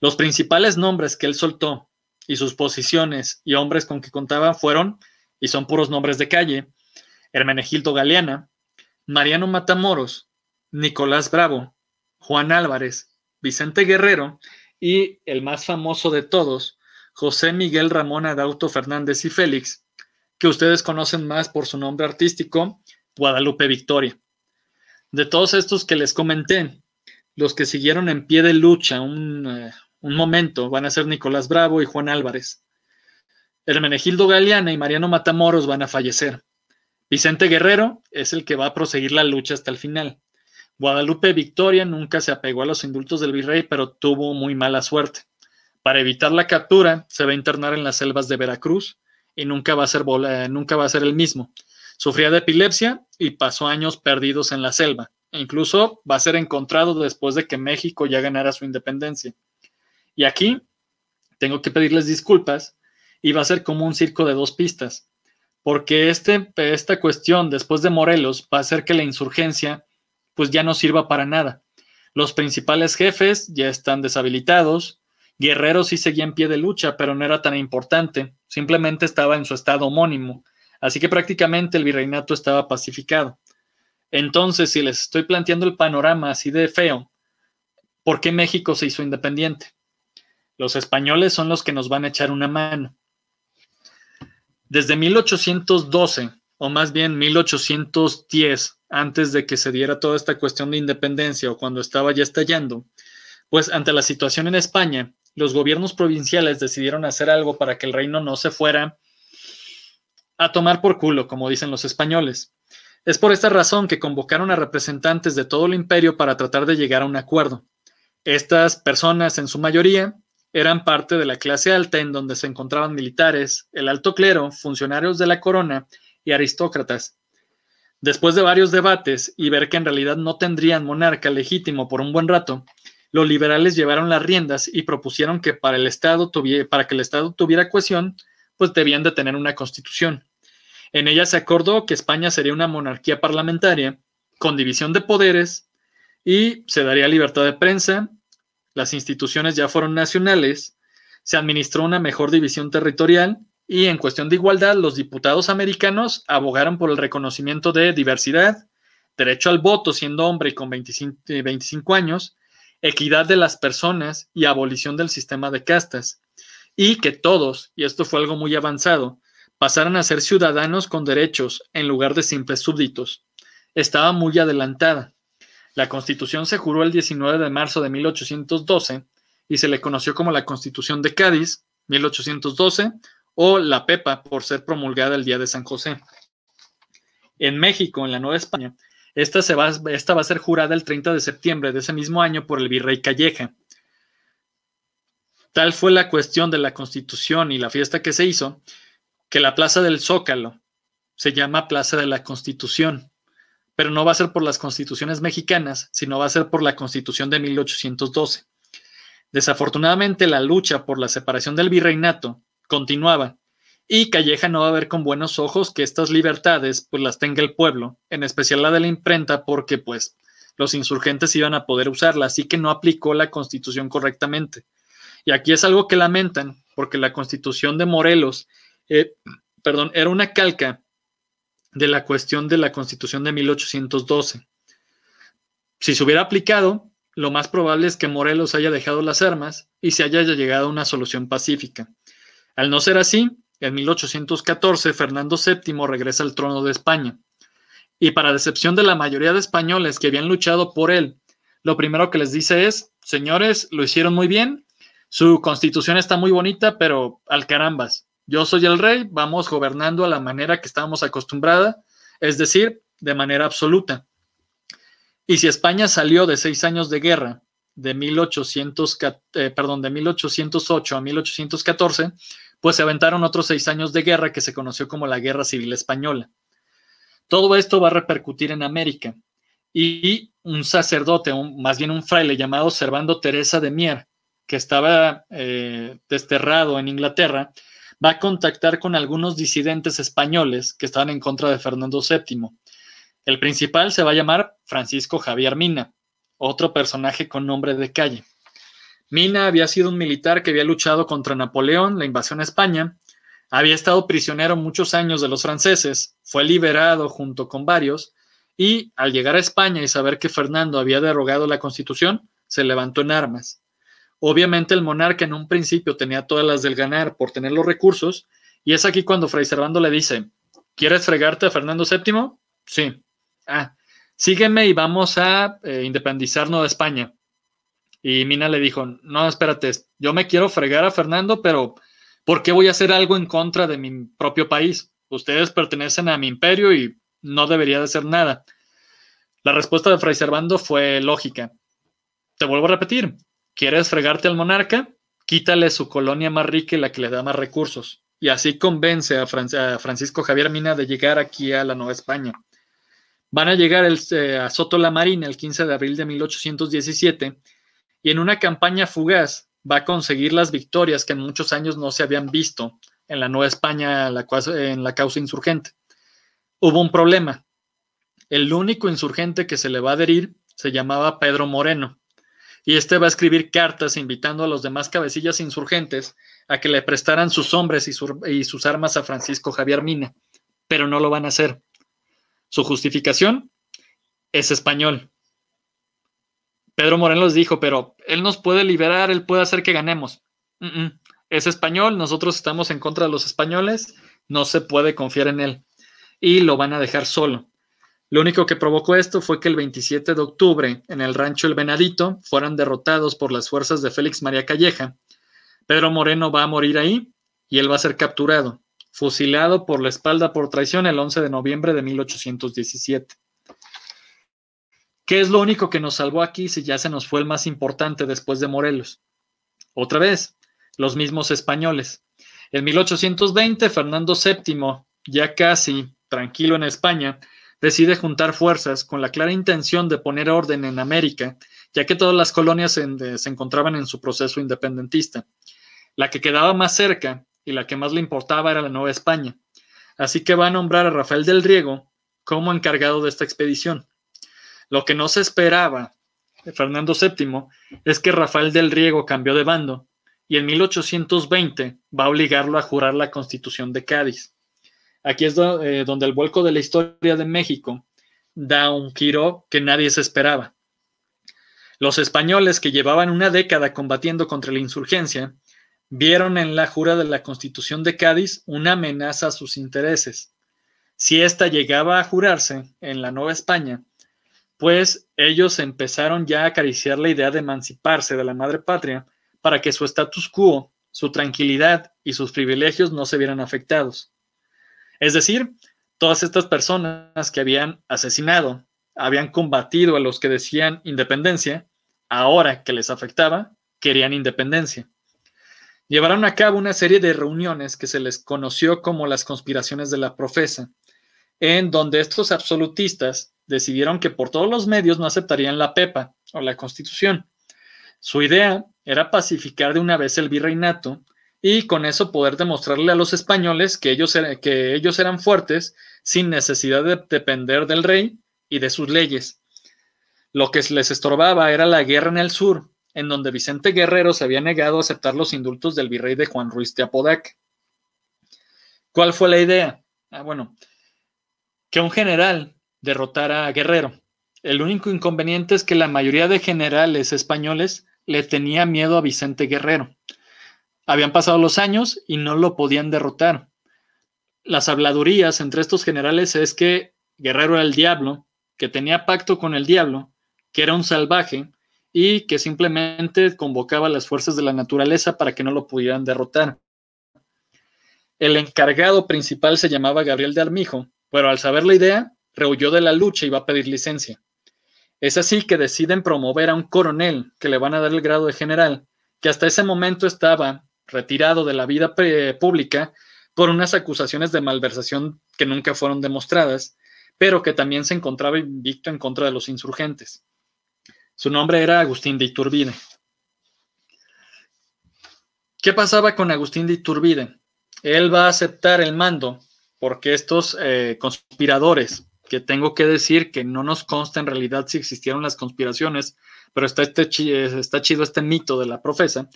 Los principales nombres que él soltó y sus posiciones y hombres con que contaba fueron, y son puros nombres de calle, Hermenegildo Galeana, Mariano Matamoros, Nicolás Bravo, Juan Álvarez, Vicente Guerrero y el más famoso de todos, José Miguel Ramón Adauto Fernández y Félix, que ustedes conocen más por su nombre artístico, Guadalupe Victoria. De todos estos que les comenté, los que siguieron en pie de lucha un, eh, un momento van a ser Nicolás Bravo y Juan Álvarez. Hermenegildo Galeana y Mariano Matamoros van a fallecer. Vicente Guerrero es el que va a proseguir la lucha hasta el final. Guadalupe Victoria nunca se apegó a los indultos del virrey, pero tuvo muy mala suerte. Para evitar la captura, se va a internar en las selvas de Veracruz y nunca va a ser, nunca va a ser el mismo. Sufría de epilepsia y pasó años perdidos en la selva. E incluso va a ser encontrado después de que México ya ganara su independencia. Y aquí tengo que pedirles disculpas y va a ser como un circo de dos pistas, porque este, esta cuestión después de Morelos va a hacer que la insurgencia pues ya no sirva para nada. Los principales jefes ya están deshabilitados, Guerrero sí seguía en pie de lucha, pero no era tan importante, simplemente estaba en su estado homónimo, así que prácticamente el virreinato estaba pacificado. Entonces, si les estoy planteando el panorama así de feo, ¿por qué México se hizo independiente? Los españoles son los que nos van a echar una mano. Desde 1812, o más bien 1810, antes de que se diera toda esta cuestión de independencia o cuando estaba ya estallando, pues ante la situación en España, los gobiernos provinciales decidieron hacer algo para que el reino no se fuera a tomar por culo, como dicen los españoles. Es por esta razón que convocaron a representantes de todo el imperio para tratar de llegar a un acuerdo. Estas personas, en su mayoría, eran parte de la clase alta en donde se encontraban militares, el alto clero, funcionarios de la corona y aristócratas. Después de varios debates y ver que en realidad no tendrían monarca legítimo por un buen rato, los liberales llevaron las riendas y propusieron que para, el Estado para que el Estado tuviera cohesión, pues debían de tener una constitución. En ella se acordó que España sería una monarquía parlamentaria con división de poderes y se daría libertad de prensa, las instituciones ya fueron nacionales, se administró una mejor división territorial y en cuestión de igualdad los diputados americanos abogaron por el reconocimiento de diversidad, derecho al voto siendo hombre y con 25, 25 años, equidad de las personas y abolición del sistema de castas, y que todos, y esto fue algo muy avanzado, pasaran a ser ciudadanos con derechos en lugar de simples súbditos. Estaba muy adelantada. La Constitución se juró el 19 de marzo de 1812 y se le conoció como la Constitución de Cádiz, 1812, o la PEPA por ser promulgada el día de San José. En México, en la Nueva España, esta, se va, esta va a ser jurada el 30 de septiembre de ese mismo año por el virrey Calleja. Tal fue la cuestión de la constitución y la fiesta que se hizo, que la Plaza del Zócalo se llama Plaza de la Constitución, pero no va a ser por las constituciones mexicanas, sino va a ser por la constitución de 1812. Desafortunadamente, la lucha por la separación del virreinato continuaba y Calleja no va a ver con buenos ojos que estas libertades pues las tenga el pueblo, en especial la de la imprenta, porque pues los insurgentes iban a poder usarla, así que no aplicó la constitución correctamente. Y aquí es algo que lamentan, porque la constitución de Morelos, eh, perdón, era una calca de la cuestión de la constitución de 1812. Si se hubiera aplicado, lo más probable es que Morelos haya dejado las armas y se haya llegado a una solución pacífica. Al no ser así, en 1814 Fernando VII regresa al trono de España. Y para decepción de la mayoría de españoles que habían luchado por él, lo primero que les dice es, señores, lo hicieron muy bien, su constitución está muy bonita, pero al carambas, yo soy el rey, vamos gobernando a la manera que estábamos acostumbrada, es decir, de manera absoluta. Y si España salió de seis años de guerra, de, 1800, eh, perdón, de 1808 a 1814, pues se aventaron otros seis años de guerra que se conoció como la Guerra Civil Española. Todo esto va a repercutir en América y un sacerdote, más bien un fraile llamado Servando Teresa de Mier, que estaba eh, desterrado en Inglaterra, va a contactar con algunos disidentes españoles que estaban en contra de Fernando VII. El principal se va a llamar Francisco Javier Mina, otro personaje con nombre de calle. Mina había sido un militar que había luchado contra Napoleón, la invasión a España, había estado prisionero muchos años de los franceses, fue liberado junto con varios, y al llegar a España y saber que Fernando había derogado la constitución, se levantó en armas. Obviamente el monarca en un principio tenía todas las del ganar por tener los recursos, y es aquí cuando Fray Servando le dice, ¿quieres fregarte a Fernando VII? Sí. Ah, sígueme y vamos a eh, independizarnos de España. Y Mina le dijo, no, espérate, yo me quiero fregar a Fernando, pero ¿por qué voy a hacer algo en contra de mi propio país? Ustedes pertenecen a mi imperio y no debería de hacer nada. La respuesta de Fray Servando fue lógica. Te vuelvo a repetir, ¿quieres fregarte al monarca? Quítale su colonia más rica y la que le da más recursos. Y así convence a, Francisco Javier Mina de llegar aquí a la Nueva España. Van a llegar eh, a Soto la Marina el 15 de abril de 1817 y en una campaña fugaz va a conseguir las victorias que en muchos años no se habían visto en la Nueva España en la causa insurgente. Hubo un problema. El único insurgente que se le va a adherir se llamaba Pedro Moreno, y este va a escribir cartas invitando a los demás cabecillas insurgentes a que le prestaran sus hombres y, sus armas a Francisco Javier Mina, pero no lo van a hacer. Su justificación es español. Pedro Moreno les dijo, pero él nos puede liberar, él puede hacer que ganemos. Es español, nosotros estamos en contra de los españoles, no se puede confiar en él. Y lo van a dejar solo. Lo único que provocó esto fue que el 27 de octubre, en el rancho El Venadito, fueran derrotados por las fuerzas de Félix María Calleja. Pedro Moreno va a morir ahí y él va a ser capturado, fusilado por la espalda por traición el 11 de noviembre de 1817. ¿Qué es lo único que nos salvó aquí si ya se nos fue el más importante después de Morelos? Otra vez, los mismos españoles. En 1820, Fernando VII, ya casi tranquilo en España, decide juntar fuerzas con la clara intención de poner orden en América, ya que todas las colonias se, encontraban en su proceso independentista. La que quedaba más cerca y la que más le importaba era la Nueva España. Así que va a nombrar a Rafael del Riego como encargado de esta expedición. Lo que no se esperaba de Fernando VII es que Rafael del Riego cambió de bando y en 1820 va a obligarlo a jurar la Constitución de Cádiz. Aquí es eh, donde el vuelco de la historia de México da un giro que nadie se esperaba. Los españoles que llevaban una década combatiendo contra la insurgencia vieron en la jura de la Constitución de Cádiz una amenaza a sus intereses. Si ésta llegaba a jurarse en la Nueva España, pues ellos empezaron ya a acariciar la idea de emanciparse de la madre patria para que su status quo, su tranquilidad y sus privilegios no se vieran afectados. Es decir, todas estas personas que habían asesinado, habían combatido a los que decían independencia, ahora que les afectaba, querían independencia. Llevaron a cabo una serie de reuniones que se les conoció como las conspiraciones de la profesa, en donde estos absolutistas decidieron que por todos los medios no aceptarían la PEPA o la Constitución. Su idea era pacificar de una vez el virreinato y con eso poder demostrarle a los españoles que ellos, que ellos eran fuertes sin necesidad de depender del rey y de sus leyes. Lo que les estorbaba era la guerra en el sur, en donde Vicente Guerrero se había negado a aceptar los indultos del virrey de Juan Ruiz de Apodaca. ¿Cuál fue la idea? Ah, bueno, que un general derrotara a Guerrero. El único inconveniente es que la mayoría de generales españoles le tenía miedo a Vicente Guerrero. Habían pasado los años y no lo podían derrotar. Las habladurías entre estos generales es que Guerrero era el diablo, que tenía pacto con el diablo, que era un salvaje y que simplemente convocaba las fuerzas de la naturaleza para que no lo pudieran derrotar. El encargado principal se llamaba Gabriel de Armijo, pero al saber la idea, rehuyó de la lucha y va a pedir licencia. Es así que deciden promover a un coronel que le van a dar el grado de general, que hasta ese momento estaba retirado de la vida pública por unas acusaciones de malversación que nunca fueron demostradas, pero que también se encontraba invicto en contra de los insurgentes. Su nombre era Agustín de Iturbide. ¿Qué pasaba con Agustín de Iturbide? Él va a aceptar el mando porque estos eh, conspiradores, que tengo que decir que no nos consta en realidad si existieron las conspiraciones, pero está, este, está chido este mito de la profesa,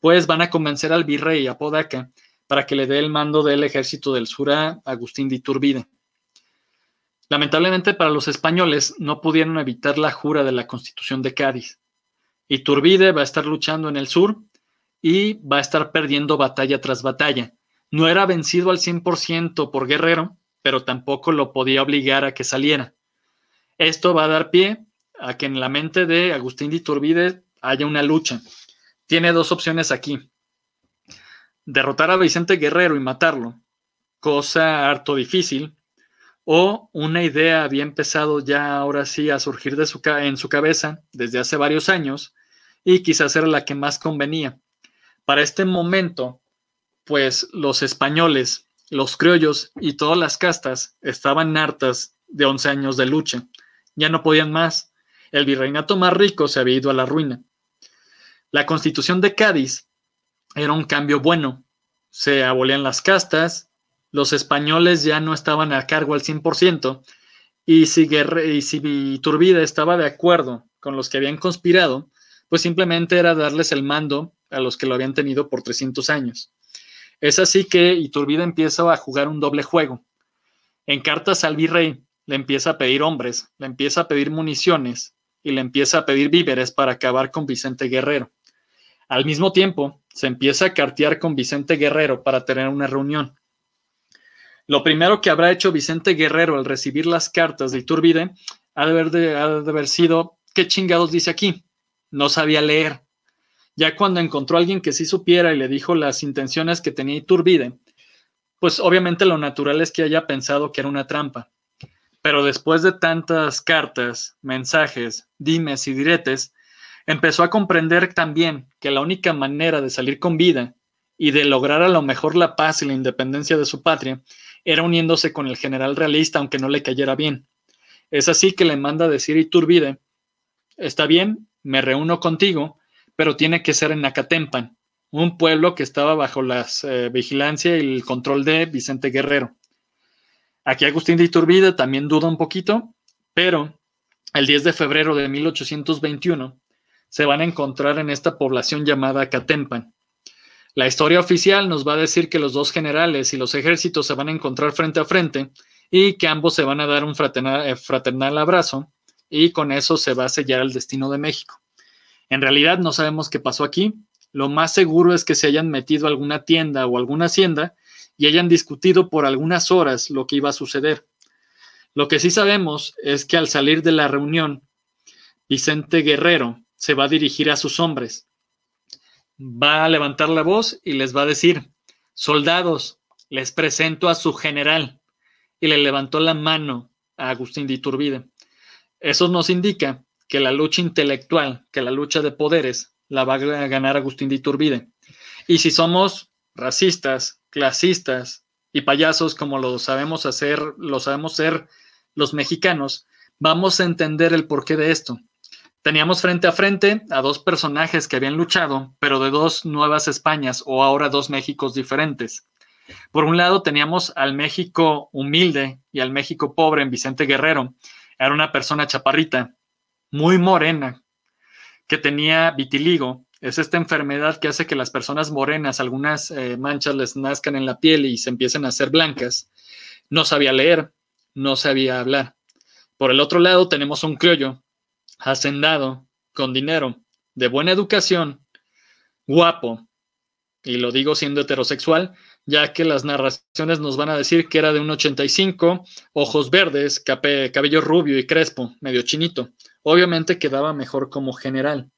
pues van a convencer al virrey Apodaca para que le dé el mando del ejército del sur a Agustín de Iturbide. Lamentablemente para los españoles no pudieron evitar la jura de la Constitución de Cádiz. Iturbide va a estar luchando en el sur y va a estar perdiendo batalla tras batalla. No era vencido al 100% por Guerrero, pero tampoco lo podía obligar a que saliera. Esto va a dar pie a que en la mente de Agustín de Iturbide haya una lucha. Tiene dos opciones aquí. Derrotar a Vicente Guerrero y matarlo, cosa harto difícil, o una idea había empezado ya ahora sí a surgir de su, en su cabeza desde hace varios años y quizás era la que más convenía. Para este momento, pues los españoles, los criollos y todas las castas estaban hartas de 11 años de lucha. Ya no podían más. El virreinato más rico se había ido a la ruina. La constitución de Cádiz era un cambio bueno. Se abolían las castas, los españoles ya no estaban a cargo al 100%, y si, y si Iturbide estaba de acuerdo con los que habían conspirado, pues simplemente era darles el mando a los que lo habían tenido por 300 años. Es así que Iturbide empieza a jugar un doble juego. En cartas al virrey le empieza a pedir hombres, le empieza a pedir municiones y le empieza a pedir víveres para acabar con Vicente Guerrero. Al mismo tiempo, se empieza a cartear con Vicente Guerrero para tener una reunión. Lo primero que habrá hecho Vicente Guerrero al recibir las cartas de Iturbide ha de haber, haber sido, ¿qué chingados dice aquí? No sabía leer. Ya cuando encontró a alguien que sí supiera y le dijo las intenciones que tenía Iturbide, pues obviamente lo natural es que haya pensado que era una trampa. Pero después de tantas cartas, mensajes, dimes y diretes, empezó a comprender también que la única manera de salir con vida y de lograr a lo mejor la paz y la independencia de su patria era uniéndose con el general realista aunque no le cayera bien. Es así que le manda a decir Iturbide, está bien, me reúno contigo, pero tiene que ser en Acatempan, un pueblo que estaba bajo la eh, vigilancia y el control de Vicente Guerrero. Aquí Agustín de Iturbide también duda un poquito, pero el 10 de febrero de 1821 se van a encontrar en esta población llamada Acatempan. La historia oficial nos va a decir que los dos generales y los ejércitos se van a encontrar frente a frente y que ambos se van a dar un fraternal, fraternal abrazo y con eso se va a sellar el destino de México. En realidad no sabemos qué pasó aquí. Lo más seguro es que se hayan metido a alguna tienda o alguna hacienda y hayan discutido por algunas horas lo que iba a suceder. Lo que sí sabemos es que al salir de la reunión, Vicente Guerrero se va a dirigir a sus hombres va a levantar la voz y les va a decir, soldados, les presento a su general. Y le levantó la mano a Agustín de Iturbide. Eso nos indica que la lucha intelectual, que la lucha de poderes, la va a ganar Agustín de Iturbide. Y si somos racistas, clasistas y payasos como lo sabemos hacer, lo sabemos ser los mexicanos, vamos a entender el porqué de esto. Teníamos frente a frente a dos personajes que habían luchado, pero de dos nuevas Españas o ahora dos Méxicos diferentes. Por un lado teníamos al México humilde y al México pobre en Vicente Guerrero. Era una persona chaparrita, muy morena, que tenía vitiligo. Es esta enfermedad que hace que las personas morenas, algunas eh, manchas les nazcan en la piel y se empiecen a hacer blancas. No sabía leer, no sabía hablar Por el otro lado tenemos un criollo, hacendado, con dinero, de buena educación, guapo, y lo digo siendo heterosexual, ya que las narraciones nos van a decir que era de un 85, ojos verdes, cabello rubio y crespo, medio chinito. Obviamente quedaba mejor como general.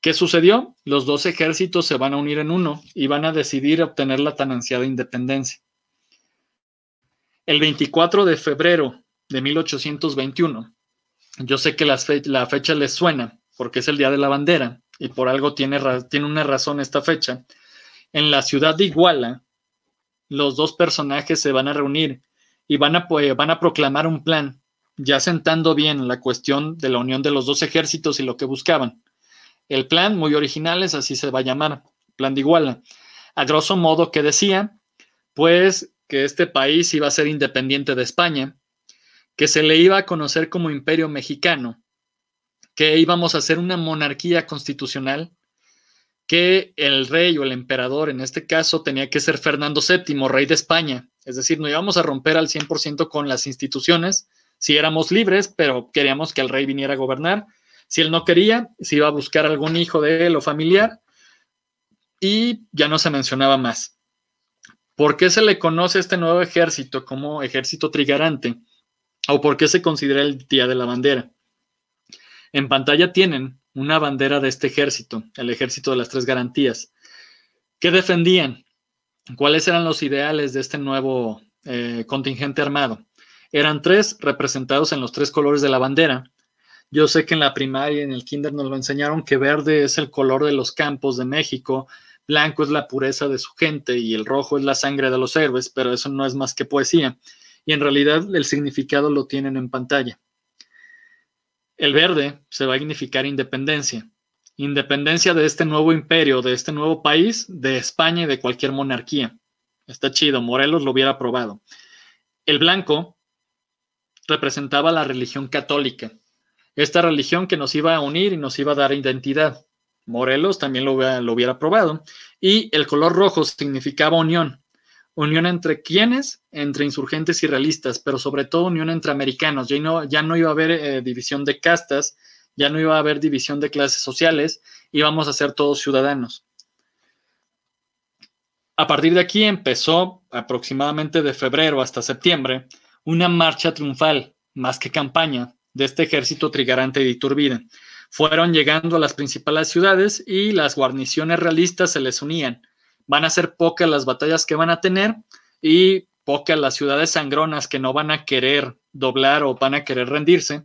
¿Qué sucedió? Los dos ejércitos se van a unir en uno y van a decidir obtener la tan ansiada independencia. El 24 de febrero de 1821, yo sé que la, fecha les suena porque es el Día de la Bandera y por algo tiene, tiene una razón esta fecha. En la ciudad de Iguala, los dos personajes se van a reunir y van a, van a proclamar un plan, ya sentando bien la cuestión de la unión de los dos ejércitos y lo que buscaban. El plan, muy original, es así se va a llamar, plan de Iguala. A grosso modo, que decía? Pues que este país iba a ser independiente de España, que se le iba a conocer como imperio mexicano, que íbamos a ser una monarquía constitucional, que el rey o el emperador en este caso tenía que ser Fernando VII, rey de España. Es decir, no íbamos a romper al 100% con las instituciones, si éramos libres, pero queríamos que el rey viniera a gobernar si él no quería, se iba a buscar algún hijo de él o familiar y ya no se mencionaba más. ¿Por qué se le conoce a este nuevo ejército como ejército trigarante? ¿O por qué se considera el Día de la Bandera? En pantalla tienen una bandera de este ejército, el ejército de las tres garantías. ¿Qué defendían? ¿Cuáles eran los ideales de este nuevo eh, contingente armado? Eran tres representados en los tres colores de la bandera, yo sé que en la primaria, en el kinder nos lo enseñaron que verde es el color de los campos de México, blanco es la pureza de su gente y el rojo es la sangre de los héroes, pero eso no es más que poesía. Y en realidad el significado lo tienen en pantalla. El verde se va a significar independencia. Independencia de este nuevo imperio, de este nuevo país, de España y de cualquier monarquía. Está chido, Morelos lo hubiera aprobado. El blanco representaba la religión católica esta religión que nos iba a unir y nos iba a dar identidad. Morelos también lo hubiera, lo hubiera probado. Y el color rojo significaba unión. Unión entre quienes, entre insurgentes y realistas, pero sobre todo unión entre americanos. Ya no, ya no iba a haber eh, división de castas, ya no iba a haber división de clases sociales, íbamos a ser todos ciudadanos. A partir de aquí empezó, aproximadamente de febrero hasta septiembre, una marcha triunfal, más que campaña, de este ejército trigarante de Iturbide. Fueron llegando a las principales ciudades y las guarniciones realistas se les unían. Van a ser pocas las batallas que van a tener y pocas las ciudades sangronas que no van a querer doblar o van a querer rendirse.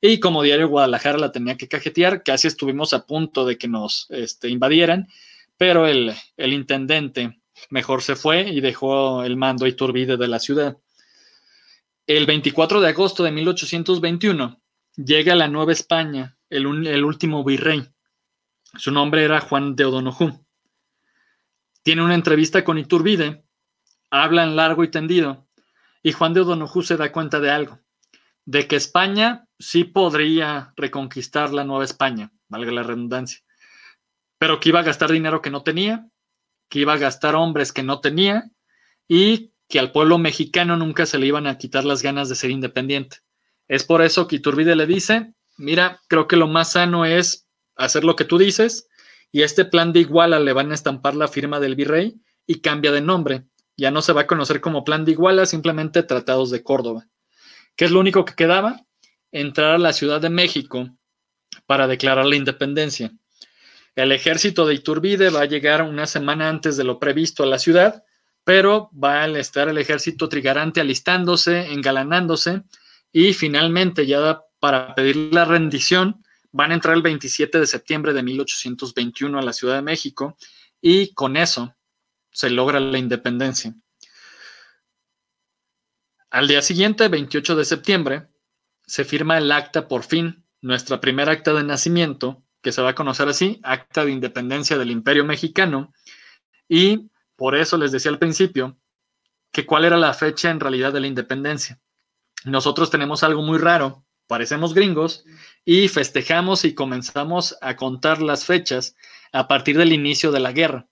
Y como diario Guadalajara la tenía que cajetear, casi estuvimos a punto de que nos este, invadieran, pero el, intendente mejor se fue y dejó el mando Iturbide de la ciudad. El 24 de agosto de 1821 llega a la Nueva España el, último virrey. Su nombre era Juan de O'Donoghue. Tiene una entrevista con Iturbide, hablan largo y tendido, y Juan de O'Donoghue se da cuenta de algo, de que España sí podría reconquistar la Nueva España, valga la redundancia, pero que iba a gastar dinero que no tenía, que iba a gastar hombres que no tenía y que al pueblo mexicano nunca se le iban a quitar las ganas de ser independiente. Es por eso que Iturbide le dice, mira, creo que lo más sano es hacer lo que tú dices y este plan de Iguala le van a estampar la firma del virrey y cambia de nombre. Ya no se va a conocer como plan de Iguala, simplemente Tratados de Córdoba. ¿Qué es lo único que quedaba? Entrar a la Ciudad de México para declarar la independencia. El ejército de Iturbide va a llegar una semana antes de lo previsto a la ciudad pero va a estar el ejército trigarante alistándose, engalanándose y finalmente ya para pedir la rendición van a entrar el 27 de septiembre de 1821 a la Ciudad de México y con eso se logra la independencia. Al día siguiente, 28 de septiembre, se firma el acta por fin, nuestra primera acta de nacimiento, que se va a conocer así, Acta de Independencia del Imperio Mexicano, y por eso les decía al principio que cuál era la fecha en realidad de la independencia. Nosotros tenemos algo muy raro, parecemos gringos y festejamos y comenzamos a contar las fechas a partir del inicio de la guerra.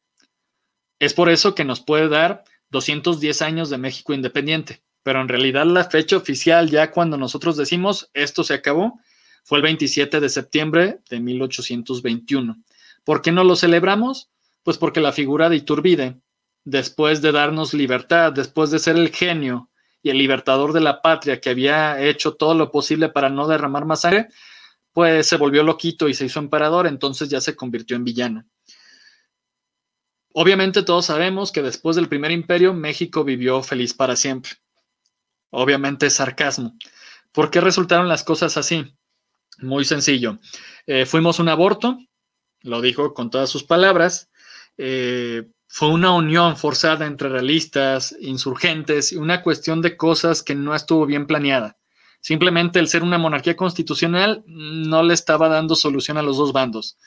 Es por eso que nos puede dar 210 años de México independiente. pero en realidad la fecha oficial, ya cuando nosotros decimos esto se acabó, fue el 27 de septiembre de 1821. ¿Por qué no lo celebramos? Pues porque la figura de Iturbide, después de darnos libertad, después de ser el genio y el libertador de la patria que había hecho todo lo posible para no derramar más sangre, pues se volvió loquito y se hizo emperador, entonces ya se convirtió en villano. Obviamente todos sabemos que después del primer imperio México vivió feliz para siempre. Obviamente es sarcasmo. ¿Por qué resultaron las cosas así? Muy sencillo. Eh, fuimos un aborto, lo dijo con todas sus palabras. Eh, fue una unión forzada entre realistas, insurgentes, una cuestión de cosas que no estuvo bien planeada. Simplemente el ser una monarquía constitucional no le estaba dando solución a los dos bandos.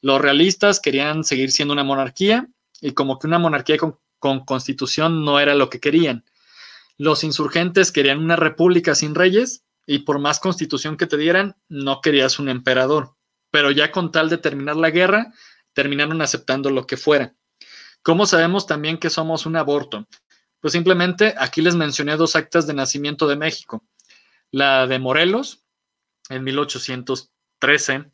Los realistas querían seguir siendo una monarquía y como que una monarquía con, constitución no era lo que querían. Los insurgentes querían una república sin reyes y por más constitución que te dieran, no querías un emperador. Pero ya con tal de terminar la guerra, terminaron aceptando lo que fuera. ¿Cómo sabemos también que somos un aborto? Pues simplemente aquí les mencioné dos actas de nacimiento de México. La de Morelos en 1813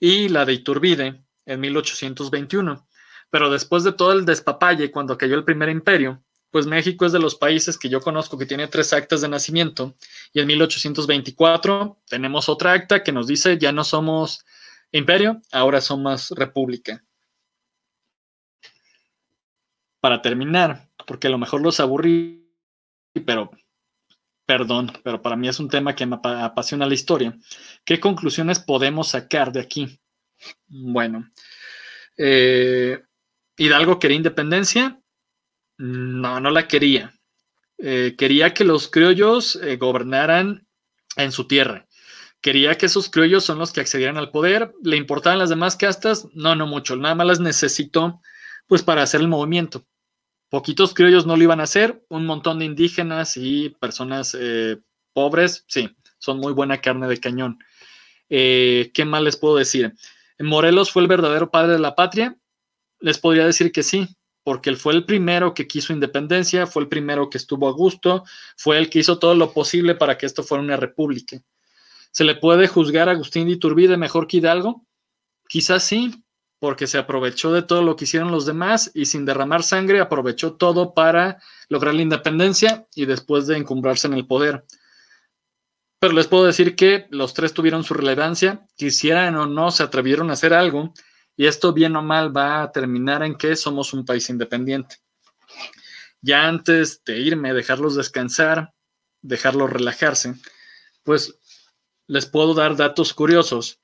y la de Iturbide en 1821. Pero después de todo el despapalle, cuando cayó el primer imperio, pues México es de los países que yo conozco que tiene tres actas de nacimiento y en 1824 tenemos otra acta que nos dice ya no somos imperio, ahora somos república. Para terminar, porque a lo mejor los aburrí, pero perdón, pero para mí es un tema que me apasiona la historia. ¿Qué conclusiones podemos sacar de aquí? Bueno, eh, Hidalgo quería independencia. No, no la quería. Eh, quería que los criollos eh, gobernaran en su tierra. Quería que esos criollos son los que accedieran al poder. ¿Le importaban las demás castas? No, no mucho. Nada más las necesitó pues para hacer el movimiento. Poquitos criollos no lo iban a hacer. Un montón de indígenas y personas eh, pobres, sí, son muy buena carne de cañón. ¿Qué más les puedo decir? Morelos fue el verdadero padre de la patria les podría decir que sí, porque él fue el primero que quiso independencia, fue el primero que estuvo a gusto, fue el que hizo todo lo posible para que esto fuera una república. ¿Se le puede juzgar a Agustín de Iturbide mejor que Hidalgo? Quizás sí, porque se aprovechó de todo lo que hicieron los demás y sin derramar sangre aprovechó todo para lograr la independencia y después de encumbrarse en el poder. Pero les puedo decir que los tres tuvieron su relevancia, quisieran o no se atrevieron a hacer algo y esto bien o mal va a terminar en que somos un país independiente. Ya antes de irme, dejarlos descansar, dejarlos relajarse, pues les puedo dar datos curiosos.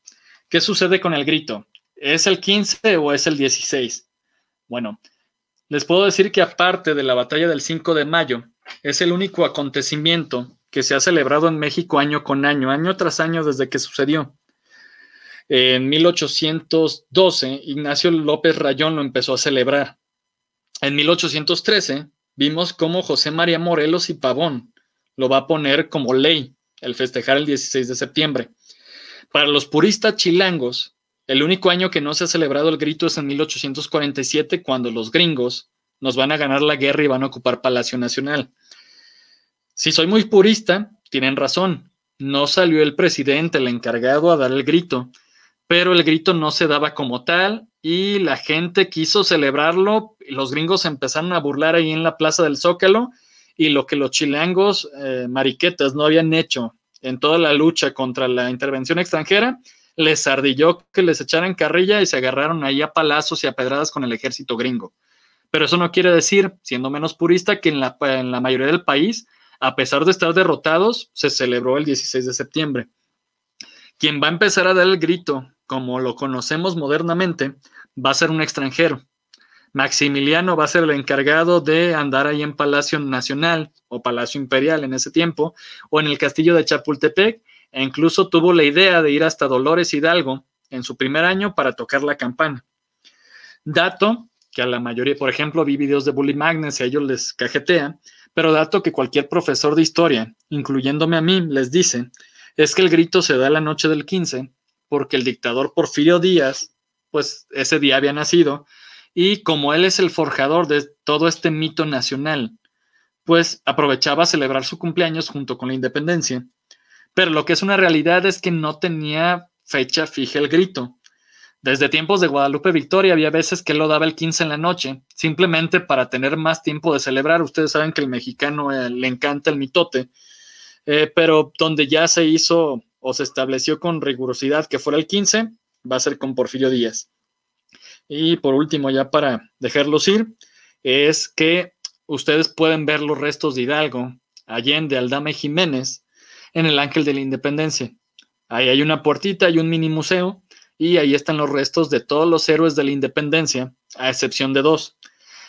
¿Qué sucede con el grito? ¿Es el 15 o es el 16? Bueno, les puedo decir que aparte de la batalla del 5 de mayo, es el único acontecimiento que se ha celebrado en México año con año, año tras año desde que sucedió. En 1812, Ignacio López Rayón lo empezó a celebrar. En 1813, vimos cómo José María Morelos y Pavón lo va a poner como ley el festejar el 16 de septiembre. Para los puristas chilangos, el único año que no se ha celebrado el grito es en 1847, cuando los gringos nos van a ganar la guerra y van a ocupar Palacio Nacional. Si soy muy purista, tienen razón. No salió el presidente, el encargado, a dar el grito, pero el grito no se daba como tal y la gente quiso celebrarlo. Los gringos empezaron a burlar ahí en la plaza del Zócalo y lo que los chilangos eh, mariquetas no habían hecho en toda la lucha contra la intervención extranjera, les ardilló que les echaran carrilla y se agarraron ahí a palazos y a pedradas con el ejército gringo. Pero eso no quiere decir, siendo menos purista, que en la, en la mayoría del país, a pesar de estar derrotados, se celebró el 16 de septiembre. Quien va a empezar a dar el grito como lo conocemos modernamente, va a ser un extranjero. Maximiliano va a ser el encargado de andar ahí en Palacio Nacional o Palacio Imperial en ese tiempo, o en el castillo de Chapultepec, e incluso tuvo la idea de ir hasta Dolores Hidalgo en su primer año para tocar la campana. Dato que a la mayoría, por ejemplo, vi videos de Bully Magnus y a ellos les cajetea, pero dato que cualquier profesor de historia, incluyéndome a mí, les dice, es que el grito se da la noche del 15 porque el dictador Porfirio Díaz, pues ese día había nacido, y como él es el forjador de todo este mito nacional, pues aprovechaba a celebrar su cumpleaños junto con la independencia. Pero lo que es una realidad es que no tenía fecha fija el grito. Desde tiempos de Guadalupe Victoria había veces que lo daba el 15 en la noche, simplemente para tener más tiempo de celebrar. Ustedes saben que el mexicano eh, le encanta el mitote, eh, pero donde ya se hizo o se estableció con rigurosidad que fuera el 15, va a ser con Porfirio Díaz. Y por último, ya para dejarlos ir, es que ustedes pueden ver los restos de Hidalgo, Allende, Aldama y Jiménez en el Ángel de la Independencia. Ahí hay una puertita y un mini museo y ahí están los restos de todos los héroes de la independencia, a excepción de dos.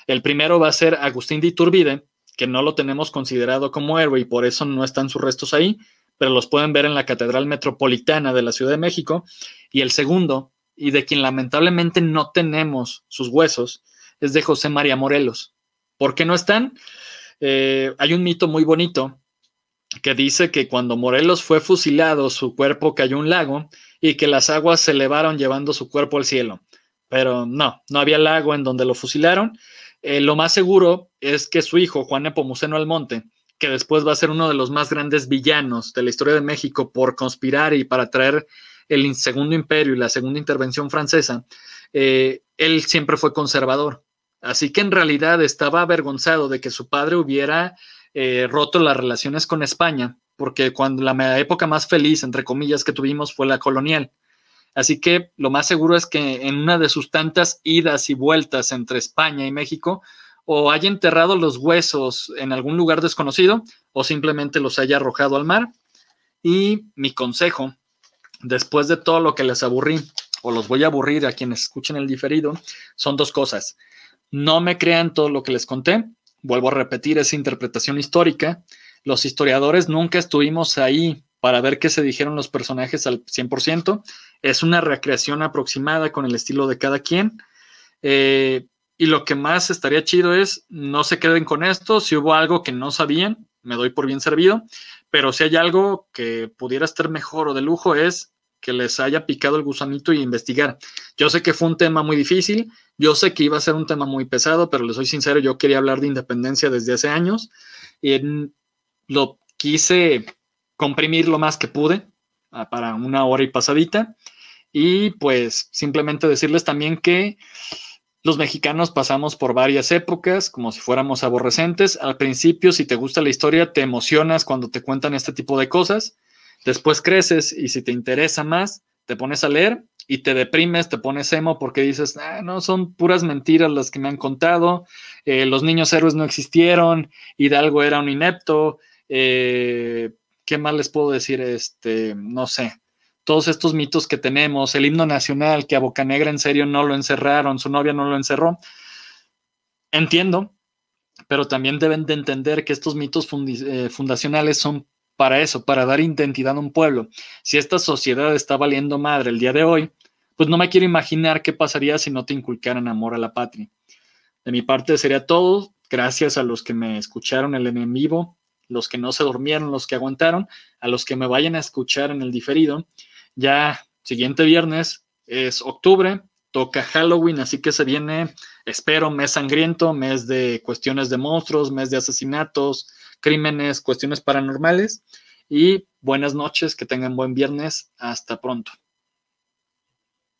El primero va a ser Agustín de Iturbide, que no lo tenemos considerado como héroe y por eso no están sus restos ahí, pero los pueden ver en la Catedral Metropolitana de la Ciudad de México. Y el segundo, y de quien lamentablemente no tenemos sus huesos, es de José María Morelos. ¿Por qué no están? Eh, hay un mito muy bonito que dice que cuando Morelos fue fusilado, su cuerpo cayó en un lago y que las aguas se elevaron llevando su cuerpo al cielo. Pero no, no había lago en donde lo fusilaron. Eh, lo más seguro es que su hijo, Juan Nepomuceno Almonte, que después va a ser uno de los más grandes villanos de la historia de México por conspirar y para traer el segundo imperio y la segunda intervención francesa, eh, él siempre fue conservador. Así que en realidad estaba avergonzado de que su padre hubiera eh, roto las relaciones con España, porque cuando la época más feliz, entre comillas, que tuvimos fue la colonial. Así que lo más seguro es que en una de sus tantas idas y vueltas entre España y México, o haya enterrado los huesos en algún lugar desconocido, o simplemente los haya arrojado al mar. Y mi consejo, después de todo lo que les aburrí, o los voy a aburrir a quienes escuchen el diferido, son dos cosas. No me crean todo lo que les conté, Vuelvo a repetir esa interpretación histórica. Los historiadores nunca estuvimos ahí para ver qué se dijeron los personajes al 100%. Es una recreación aproximada con el estilo de cada quien. Eh, y lo que más estaría chido es, no se queden con esto, si hubo algo que no sabían, me doy por bien servido, pero si hay algo que pudiera estar mejor o de lujo es que les haya picado el gusanito y investigar. Yo sé que fue un tema muy difícil, yo sé que iba a ser un tema muy pesado, pero les soy sincero, yo quería hablar de independencia desde hace años y lo quise comprimir lo más que pude para una hora y pasadita y pues simplemente decirles también que los mexicanos pasamos por varias épocas como si fuéramos aborrecentes. Al principio, si te gusta la historia, te emocionas cuando te cuentan este tipo de cosas Después creces y si te interesa más, te pones a leer y te deprimes, te pones emo porque dices, ah, no, son puras mentiras las que me han contado, eh, los niños héroes no existieron, Hidalgo era un inepto, eh, ¿qué más les puedo decir? Este, no sé, todos estos mitos que tenemos, el himno nacional que a Bocanegra en serio no lo encerraron, su novia no lo encerró. Entiendo, pero también deben de entender que estos mitos eh, fundacionales son para eso, para dar identidad a un pueblo. Si esta sociedad está valiendo madre el día de hoy, pues no me quiero imaginar qué pasaría si no te inculcaran amor a la patria. De mi parte sería todo. Gracias a los que me escucharon el en vivo, los que no se durmieron, los que aguantaron, a los que me vayan a escuchar en el diferido. Ya siguiente viernes es octubre, toca Halloween, así que se viene, espero, mes sangriento, mes de cuestiones de monstruos, mes de asesinatos, crímenes, cuestiones paranormales. Y buenas noches, que tengan buen viernes. Hasta pronto.